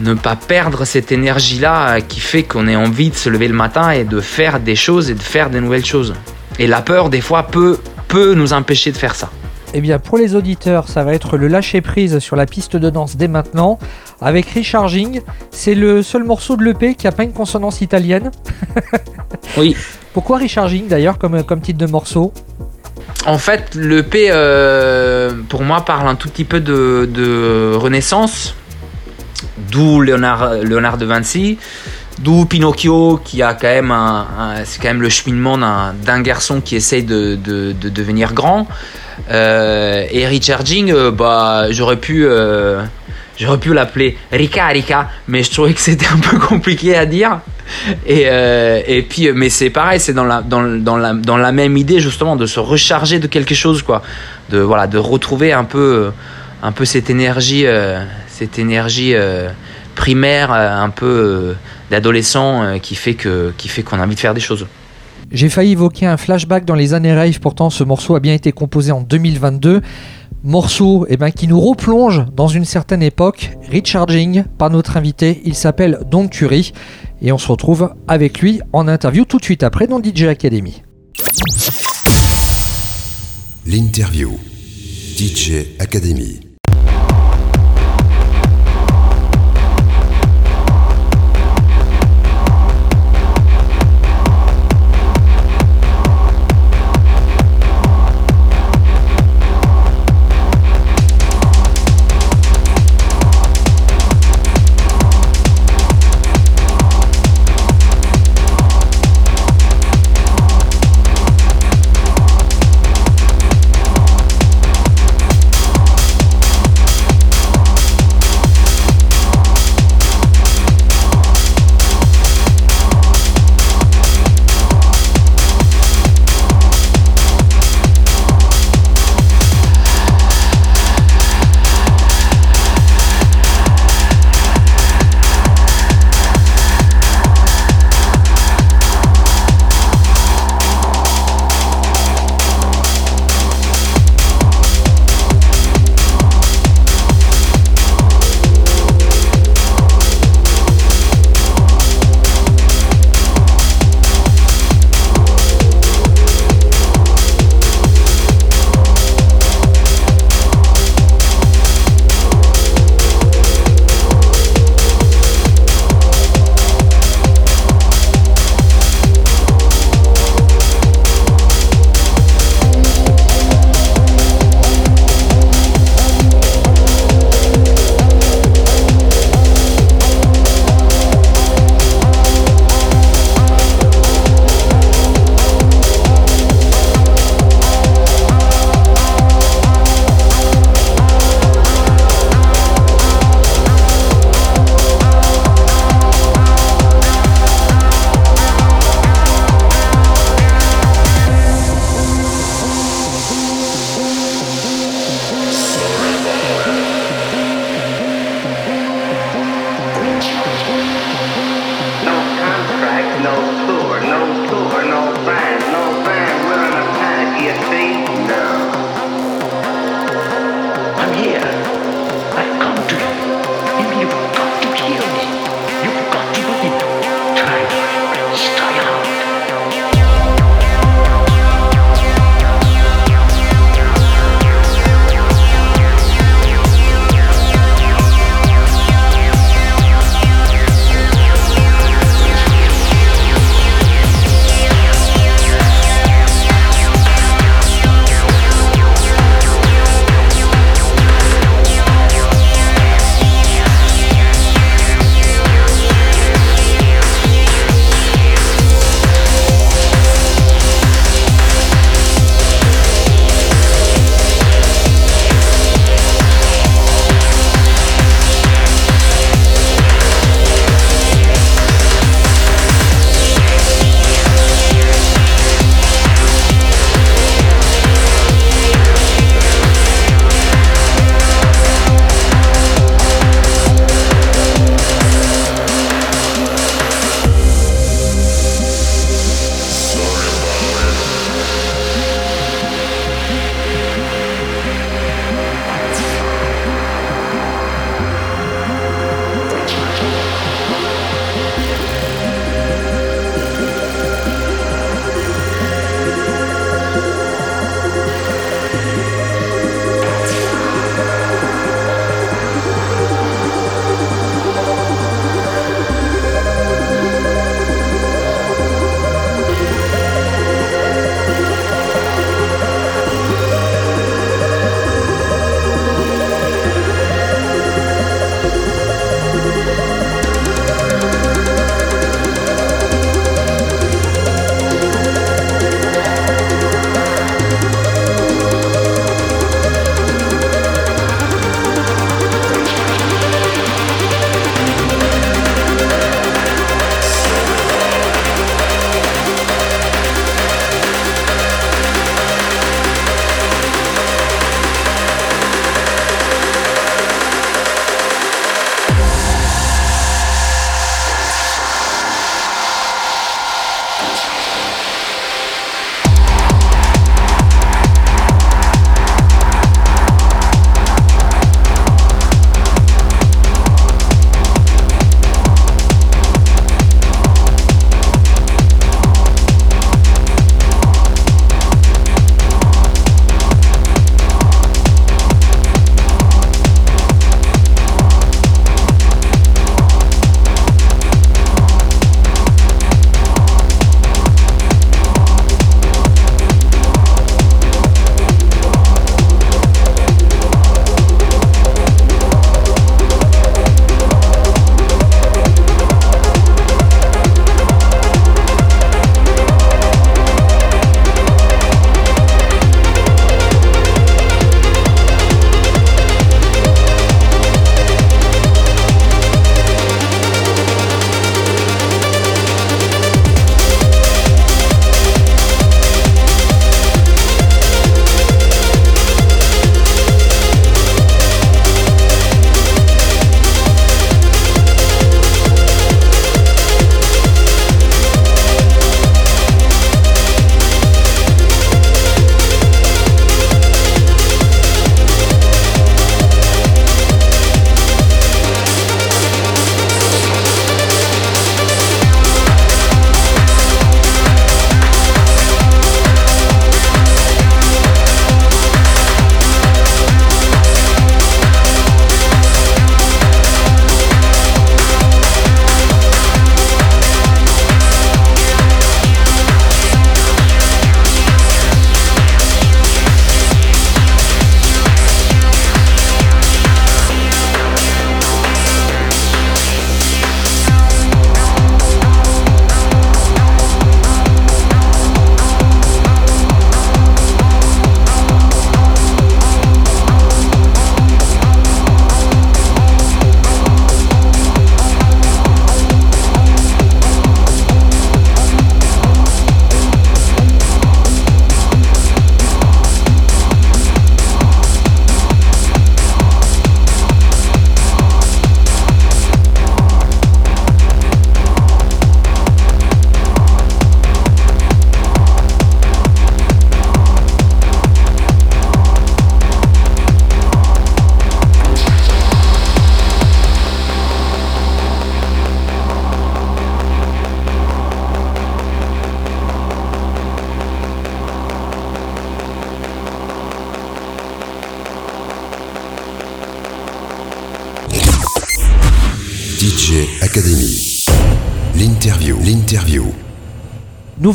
ne pas perdre cette énergie-là qui fait qu'on ait envie de se lever le matin et de faire des choses et de faire des nouvelles choses. Et la peur, des fois, peut, peut nous empêcher de faire ça. Eh bien, pour les auditeurs, ça va être le lâcher prise sur la piste de danse dès maintenant avec Recharging. C'est le seul morceau de l'EP qui a pas une consonance italienne. Oui. Pourquoi Recharging d'ailleurs comme, comme titre de morceau? En fait, le P, euh, pour moi, parle un tout petit peu de, de renaissance, d'où Léonard, Léonard de Vinci, d'où Pinocchio, qui a quand même un, un- c'est quand même le cheminement d'un, d'un garçon qui essaye de, de- de devenir grand. Euh, et Recharging, euh, bah, j'aurais pu, euh, j'aurais pu l'appeler Rika Rika, mais je trouvais que c'était un peu compliqué à dire. Et, et puis, mais c'est pareil, c'est dans la, dans, dans, la, dans la même idée justement de se recharger de quelque chose, quoi. De, voilà, de retrouver un peu, un peu cette énergie, cette énergie primaire, un peu d'adolescent qui qui fait qu'on a envie de faire des choses. J'ai failli évoquer un flashback dans les années rave, pourtant ce morceau a bien été composé en 2022. Morceau eh ben, qui nous replonge dans une certaine époque, Recharging, par notre invité, il s'appelle Don Curie, et on se retrouve avec lui en interview tout de suite après dans DJ Academy. L'interview. DJ Academy.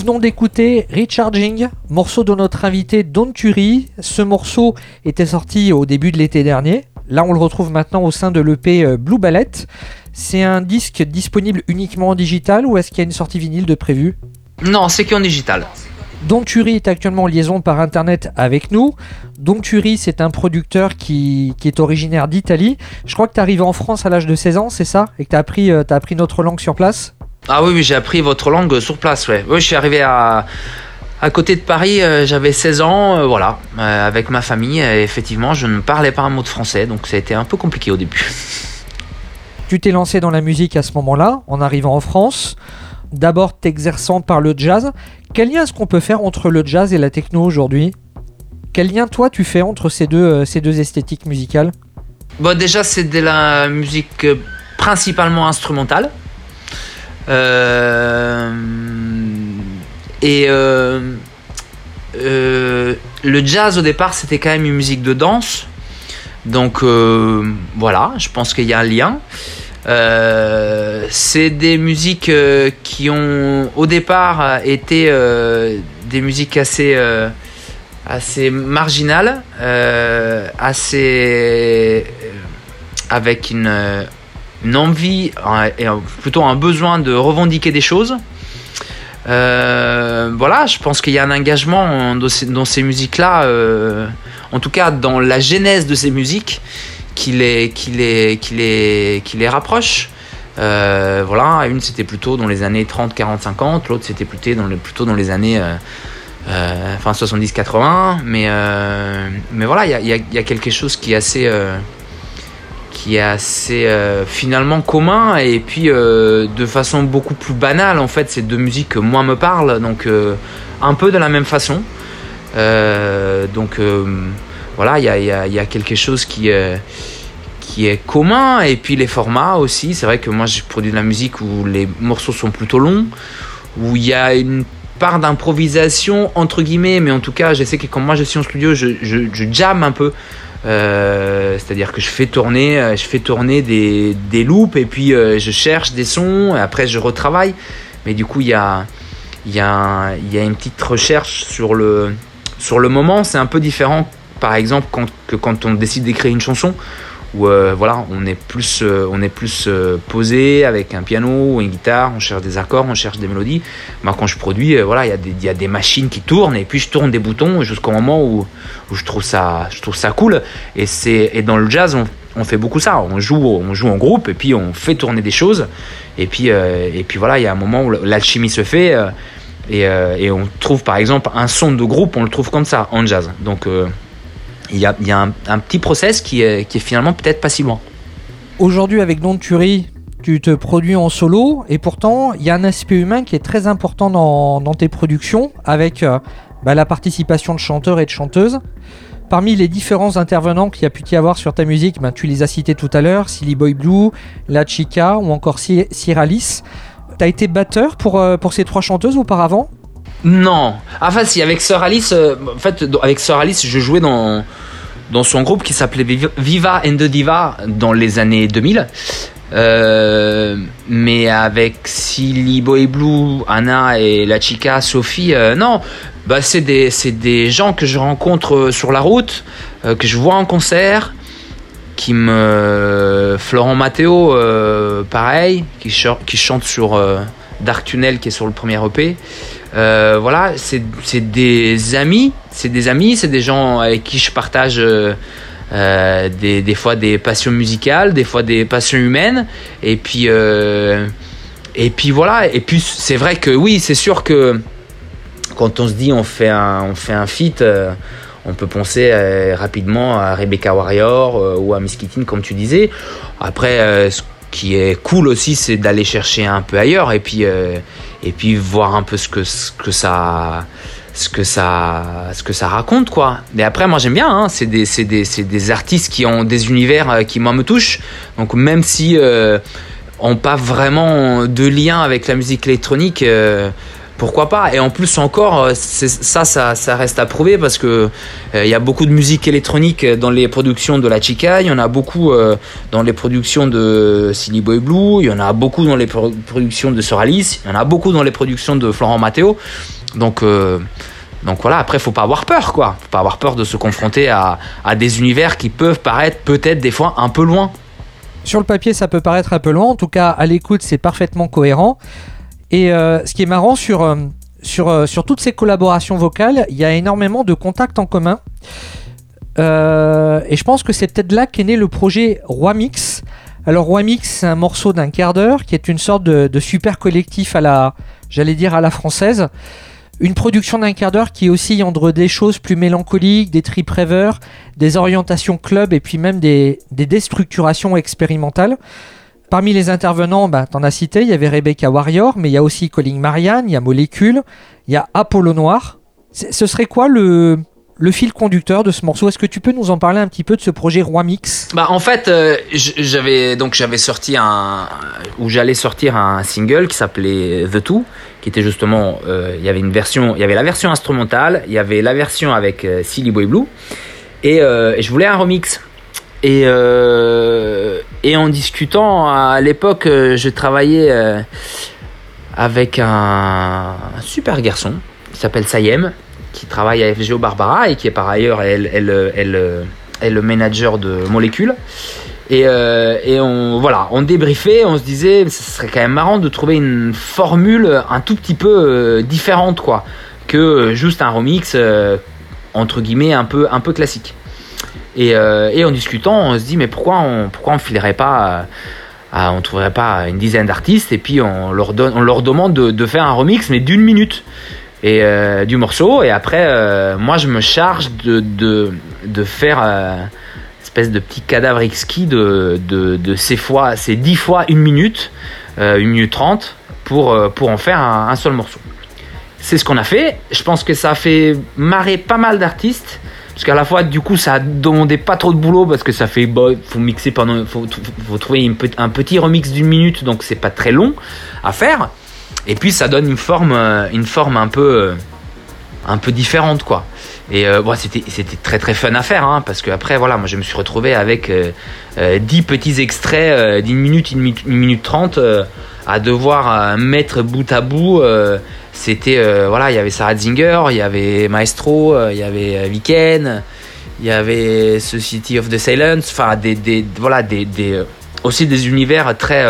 Venons d'écouter Recharging, morceau de notre invité Don Turi. Ce morceau était sorti au début de l'été dernier. Là, on le retrouve maintenant au sein de l'EP euh, Blue Ballet. C'est un disque disponible uniquement en digital ou est-ce qu'il y a une sortie vinyle de prévu? Non, c'est qu'en digital. Don Turi est actuellement en liaison par internet avec nous. Don Turi, c'est un producteur qui, est originaire d'Italie. Je crois que tu es arrivé en France à l'âge de 16 ans, c'est ça? Et que tu as, appris, as appris notre langue sur place? Ah oui, oui j'ai appris votre langue sur place, ouais. Oui, je suis arrivé à, à côté de Paris, euh, j'avais 16 ans, euh, voilà, avec ma famille. effectivement, je ne parlais pas un mot de français, donc ça a été un peu compliqué au début. Tu t'es lancé dans la musique à ce moment-là, en arrivant en France d'abord t'exerçant par le jazz. Quel lien est-ce qu'on peut faire entre le jazz et la techno aujourd'hui? Quel lien toi tu fais entre ces deux, euh, ces deux esthétiques musicales? Bon déjà c'est de la musique euh, principalement instrumentale. Euh, et le jazz au départ c'était quand même une musique de danse. Donc voilà, je pense qu'il y a un lien. Euh, c'est des musiques euh, qui ont au départ été euh, des musiques assez assez marginales, assez avec une, une envie et plutôt un besoin de revendiquer des choses. voilà, je pense qu'il y a un engagement dans ces, musiques-là, en tout cas dans la genèse de ces musiques, qui les, qui les, les, rapproche. Euh, voilà, une c'était plutôt dans les années 30, 40, 50, l'autre c'était plutôt dans, les, plutôt dans les années euh, euh, enfin 70, 80. Mais, mais voilà, il y a, y a, quelque chose qui est assez, qui est assez finalement commun et puis de façon beaucoup plus banale en fait, c'est deux musiques que moi me parlent, donc un peu de la même façon. donc voilà, il y a, quelque chose qui, euh, qui est commun. Et puis les formats aussi. C'est vrai que moi, j'ai produit de la musique où les morceaux sont plutôt longs, où il y a une part d'improvisation, entre guillemets. Mais en tout cas, je sais que quand moi je suis en studio, je, je, jam un peu. Euh, c'est-à-dire que je fais tourner, euh, des, des loops et puis je cherche des sons et après je retravaille. Mais du coup, il y a, y, y a une petite recherche sur le, sur le moment. C'est un peu différent par exemple que quand on décide d'écrire une chanson où euh, voilà on est plus euh, on est plus euh, posé avec un piano ou une guitare on cherche des accords on cherche des mélodies. Moi quand je produis voilà il y, a des, y a des machines qui tournent et puis je tourne des boutons jusqu'au moment où, où, je trouve ça je trouve ça cool. Et et dans le jazz on, on, fait beaucoup ça. On joue on joue en groupe et puis on fait tourner des choses. Et puis et puis voilà il y a un moment où l'alchimie se fait et, et, on trouve par exemple un son de groupe on le trouve comme ça en jazz. Donc il y a, un, petit process qui est, qui est finalement peut-être pas si loin. Aujourd'hui, avec Don Turi, tu te produis en solo et pourtant, il y a un aspect humain qui est très important dans, dans tes productions avec euh, bah, la participation de chanteurs et de chanteuses. Parmi les différents intervenants qu'il y a pu y avoir sur ta musique, bah, tu les as cités tout à l'heure, Silly Boy Blue, La Chica ou encore Cyralis. Tu as été batteur euh, pour ces trois chanteuses auparavant non. Enfin, si, avec Sœur Alice, euh, en fait, avec Sœur Alice, je jouais dans, dans son groupe qui s'appelait Viva and the Diva dans les années 2000. Euh, mais avec Silly Boy Blue, Anna et la chica Sophie, euh, non, bah c'est des, des gens que je rencontre sur la route, que je vois en concert, qui me Florent Matteo, pareil, qui, qui chante sur Dark Tunnel qui est sur le premier EP. Euh, voilà, c'est des amis, c'est des amis, c'est des gens avec qui je partage euh, euh, des, des, fois des passions musicales, des fois des passions humaines, et puis et puis voilà, et puis c'est vrai que oui, c'est sûr que quand on se dit on fait un on fait un feat, on peut penser rapidement à Rebecca Warrior ou à Miss Kittin comme tu disais. Après, ce qui est cool aussi, c'est d'aller chercher un peu ailleurs. Et puis et puis voir un peu ce que, ça ce que ça ce que ça raconte quoi mais après moi j'aime bien hein. c'est des, des, des, artistes qui ont des univers euh, qui moi me touchent donc même si euh, on pas vraiment de lien avec la musique électronique euh, pourquoi pas Et en plus encore, ça, ça, ça reste à prouver parce que il y a beaucoup de musique électronique dans les productions de la Chica, il y en a beaucoup dans les productions de Silly Boy Blue, il y en a beaucoup dans les productions de Soralis, il y en a beaucoup dans les productions de Florent Matteo. Donc donc voilà, après, faut pas avoir peur, quoi. Faut pas avoir peur de se confronter à, des univers qui peuvent paraître peut-être des fois un peu loin. Sur le papier, ça peut paraître un peu loin. En tout cas, à l'écoute, c'est parfaitement cohérent. Et euh, ce qui est marrant sur, euh, euh, sur toutes ces collaborations vocales, il y a énormément de contacts en commun. et je pense que c'est peut-être là qu'est né le projet Roi Mix. Alors Roi Mix, c'est un morceau d'un quart d'heure qui est une sorte de, super collectif à la, j'allais dire à la française. Une production d'un quart d'heure qui oscille entre des choses plus mélancoliques, des trip rêveurs, des orientations club et puis même des, déstructurations expérimentales. Parmi les intervenants, bah, t'en as cité, il y avait Rebecca Warrior, mais il y a aussi Colin Marianne, il y a Molécule, il y a Apollo Noir. Ce serait quoi le, fil conducteur de ce morceau? Est-ce que tu peux nous en parler un petit peu de ce projet Roi Mix? Bah en fait, euh, j'avais donc j'avais sorti un où j'allais sortir un single qui s'appelait The Two, qui était justement euh, il y avait y avait la version instrumentale, il y avait la version avec euh, Silly Boy Blue et, je voulais un remix. Et et en discutant à l'époque, je travaillais avec un, super garçon qui s'appelle Sayem qui travaille à FGO Barbara et qui est par ailleurs elle, elle, elle, le manager de Molécule. Et, euh, et, on voilà, on débriefait, on se disait, ce serait quand même marrant de trouver une formule un tout petit peu euh, différente, quoi, que juste un remix euh, entre guillemets un peu un peu classique. Et, et, en discutant, on se dit, mais pourquoi on pourquoi on filerait pas on trouverait pas une dizaine d'artistes et puis on leur donne, on leur demande de, faire un remix mais d'une minute et euh, du morceau. Et après, euh, moi, je me charge de, faire euh, espèce de petit cadavre exquis de ces fois, ces 10 fois une minute, une minute 30 pour, pour en faire un, seul morceau. C'est ce qu'on a fait. Je pense que ça a fait marrer pas mal d'artistes. Parce qu'à la fois, du coup, ça a demandé pas trop de boulot parce que ça fait, bah, faut mixer pendant, faut, faut trouver un petit remix d'une minute, donc c'est pas très long à faire. Et puis ça donne une forme, euh, une forme un peu, euh, un peu différente quoi. Et euh, bon, c'était, c'était très très fun à faire hein, parce que après voilà, moi je me suis retrouvé avec euh, 10 petits extraits d'une minute, une minute, une minute trente à devoir mettre bout à bout. c'était voilà, il y avait Sarah Zinger, il y avait Maestro, il y avait Weekend, il y avait Society of the Silence, enfin des, voilà des, aussi des univers très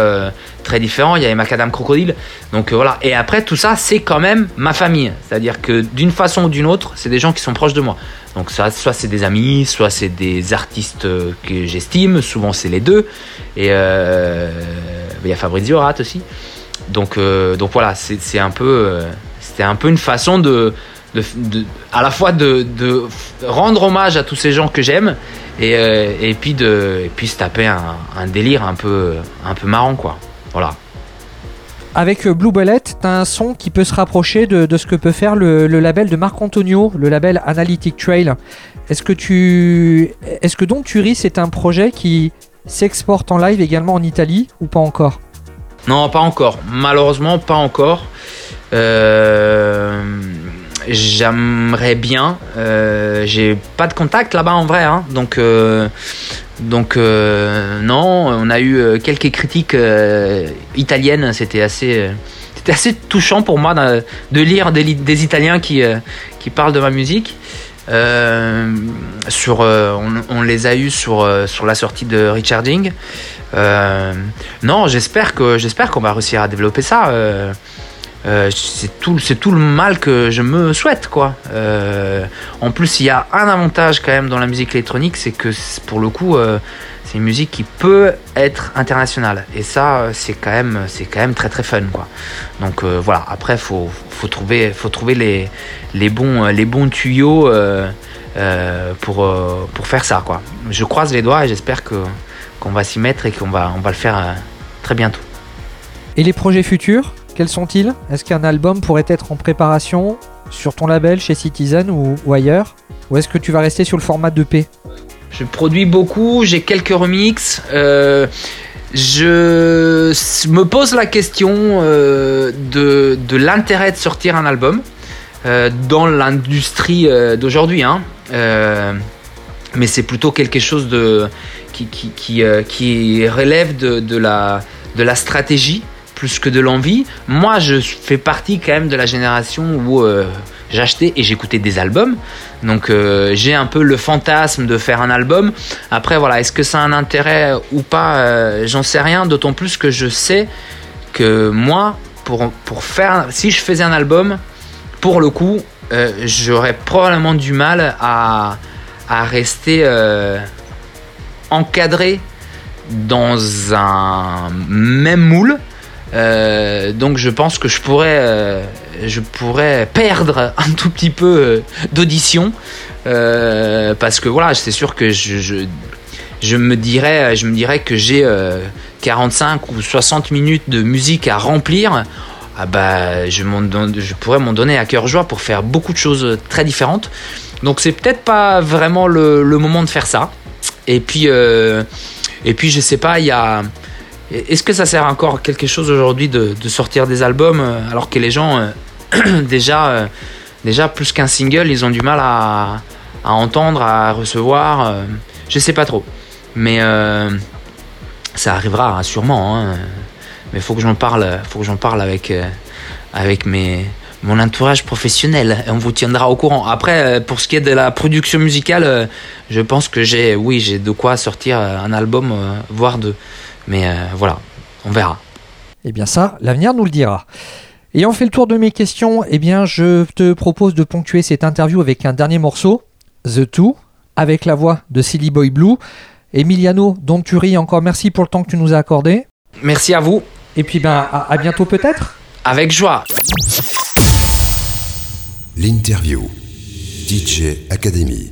très différents. Il y avait Macadam Crocodile. Donc euh, voilà. Et après, tout ça, c'est quand même ma famille. C'est-à-dire que d'une façon ou d'une autre, c'est des gens qui sont proches de moi. Donc ça, soit c'est des amis, soit c'est des artistes euh, que j'estime. Souvent, c'est les deux. Euh, il y a Fabrizio Rat aussi. Donc, donc voilà, c'est un peu, c'était un peu une façon de, de, à la fois de, de, rendre hommage à tous ces gens que j'aime et, et, puis de puis se taper un, délire un peu un peu marrant quoi. Voilà. Avec euh, Blue Bullet, tu as un son qui peut se rapprocher de, ce que peut faire le, label de Marc Antonio, le label Analytic Trail. Est-ce que tu, est-ce que donc Turi c'est un projet qui s'exporte en live également en Italie ou pas encore? Non, pas encore. Malheureusement, pas encore. Euh, j'aimerais bien. Euh, j'ai pas de contact là-bas en vrai, hein. donc euh, non, on a eu quelques critiques italiennes, c'était assez, assez touchant pour moi de, lire des, Italiens qui, qui parlent de ma musique. Sur, on, les a eus sur, sur la sortie de Richarding. non, j'espère qu'on va réussir à développer ça. Euh, c'est tout, tout le mal que je me souhaite, quoi. Euh, en plus, il y a un avantage quand même dans la musique électronique, c'est que pour le coup, euh, musique qui peut être internationale. Et ça, c'est quand même, c'est quand même très très fun, quoi. Donc voilà. Après, faut, faut trouver, faut trouver les, les bons, les bons tuyaux pour, pour faire ça, quoi. Je croise les doigts et j'espère que qu'on va s'y mettre et qu'on va, on va le faire très bientôt. Et les projets futurs quels sont-ils? Est-ce qu'un album pourrait être en préparation sur ton label, chez Citizen ou, ailleurs? Ou est-ce que tu vas rester sur le format 2P Je produis beaucoup, j'ai quelques remixes. Euh, je me pose la question euh, de, de l'intérêt de sortir un album euh, dans l'industrie d'aujourd'hui. Hein. Mais c'est plutôt quelque chose de, qui, qui, qui, qui relève de, de la, de la stratégie plus que de l'envie. Moi, je fais partie quand même de la génération où euh, j'achetais et j'écoutais des albums. Donc euh, j'ai un peu le fantasme de faire un album. Après, voilà, est-ce que ça a un intérêt ou pas euh, J'en sais rien, d'autant plus que je sais que moi, pour, pour faire, si je faisais un album, pour le coup, j'aurais probablement du mal à, à rester encadré dans un même moule. Euh, donc je pense que je pourrais, euh, je pourrais perdre un tout petit peu euh, d'audition parce que voilà, c'est sûr que je, je, me dirais, je me dirais que j'ai euh, 45 ou 60 minutes de musique à remplir. Ah bah, je, je pourrais m'en donner à cœur joie pour faire beaucoup de choses très différentes. Donc c'est peut-être pas vraiment le, le moment de faire ça. Et puis, et puis je sais pas, il y a. Est-ce que ça sert encore quelque chose aujourd'hui de, sortir des albums euh, alors que les gens euh, déjà, euh, déjà plus qu'un single, ils ont du mal à, entendre, à recevoir. euh, je sais pas trop, mais ça arrivera sûrement. hein. Mais faut que j'en parle, faut que j'en parle avec mon entourage professionnel on vous tiendra au courant. Après, pour ce qui est de la production musicale, je pense que j'ai, oui, j'ai de quoi sortir un album, voire deux. Mais euh, voilà, on verra. Eh bien ça, l'avenir nous le dira. Ayant fait le tour de mes questions, eh bien je te propose de ponctuer cette interview avec un dernier morceau, The Two, avec la voix de Silly Boy Blue. Emiliano Donturi, encore merci pour le temps que tu nous as accordé. Merci à vous, Et puis ben à, à bientôt peut-être. avec joie. L'interview. DJ Academy.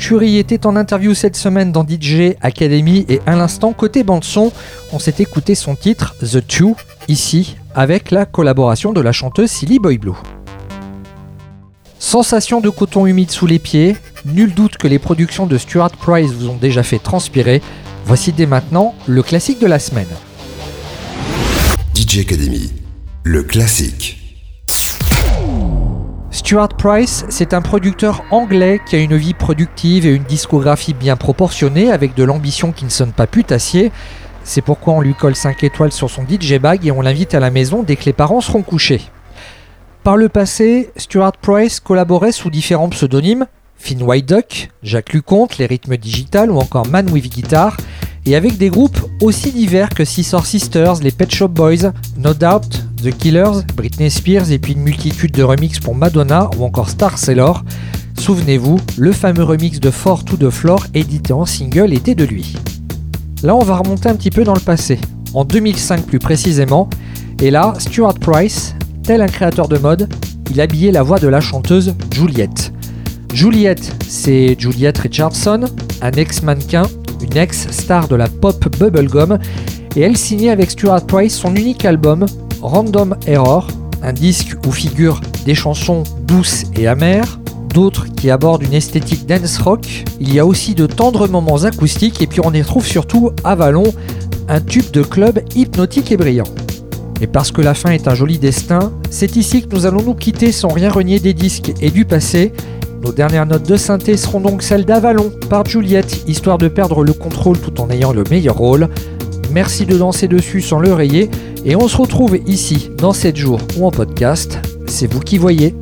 Don Chury était en interview cette semaine dans DJ Academy et à l'instant, côté bande-son, on s'est écouté son titre The Two, ici, avec la collaboration de la chanteuse Silly Boy Blue. Sensation de coton humide sous les pieds, nul doute que les productions de Stuart Price vous ont déjà fait transpirer. Voici dès maintenant le classique de la semaine. DJ Academy, le classique. Stuart Price, c'est un producteur anglais qui a une vie productive et une discographie bien proportionnée avec de l'ambition qui ne sonne pas putassier. C'est pourquoi on lui colle 5 étoiles sur son DJ bag et on l'invite à la maison dès que les parents seront couchés. Par le passé, Stuart Price collaborait sous différents pseudonymes Finn White Duck, Jacques Luconte, Les Rythmes Digital ou encore Man with Guitar, et avec des groupes aussi divers que Scissor Sisters, les Pet Shop Boys, No Doubt, The Killers, Britney Spears et puis une multitude de remixes pour Madonna ou encore Star Sailor. Souvenez-vous, le fameux remix de Fort to the Floor édité en single était de lui. Là, on va remonter un petit peu dans le passé, en 2005 plus précisément, et là, Stuart Price, tel un créateur de mode, il habillait la voix de la chanteuse Juliette. Juliette, c'est Juliette Richardson, un ex-mannequin, une ex-star de la pop bubblegum, et elle signait avec Stuart Price son unique album, Random Error, un disque où figurent des chansons douces et amères, d'autres qui abordent une esthétique dance rock. Il y a aussi de tendres moments acoustiques et puis on y retrouve surtout Avalon, un tube de club hypnotique et brillant. Et parce que la fin est un joli destin, c'est ici que nous allons nous quitter sans rien renier des disques et du passé. Nos dernières notes de synthé seront donc celles d'Avalon par Juliette, histoire de perdre le contrôle tout en ayant le meilleur rôle. Merci de danser dessus sans le rayer et on se retrouve ici dans 7 jours ou en podcast. C'est vous qui voyez.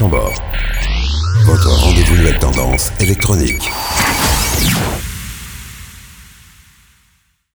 Par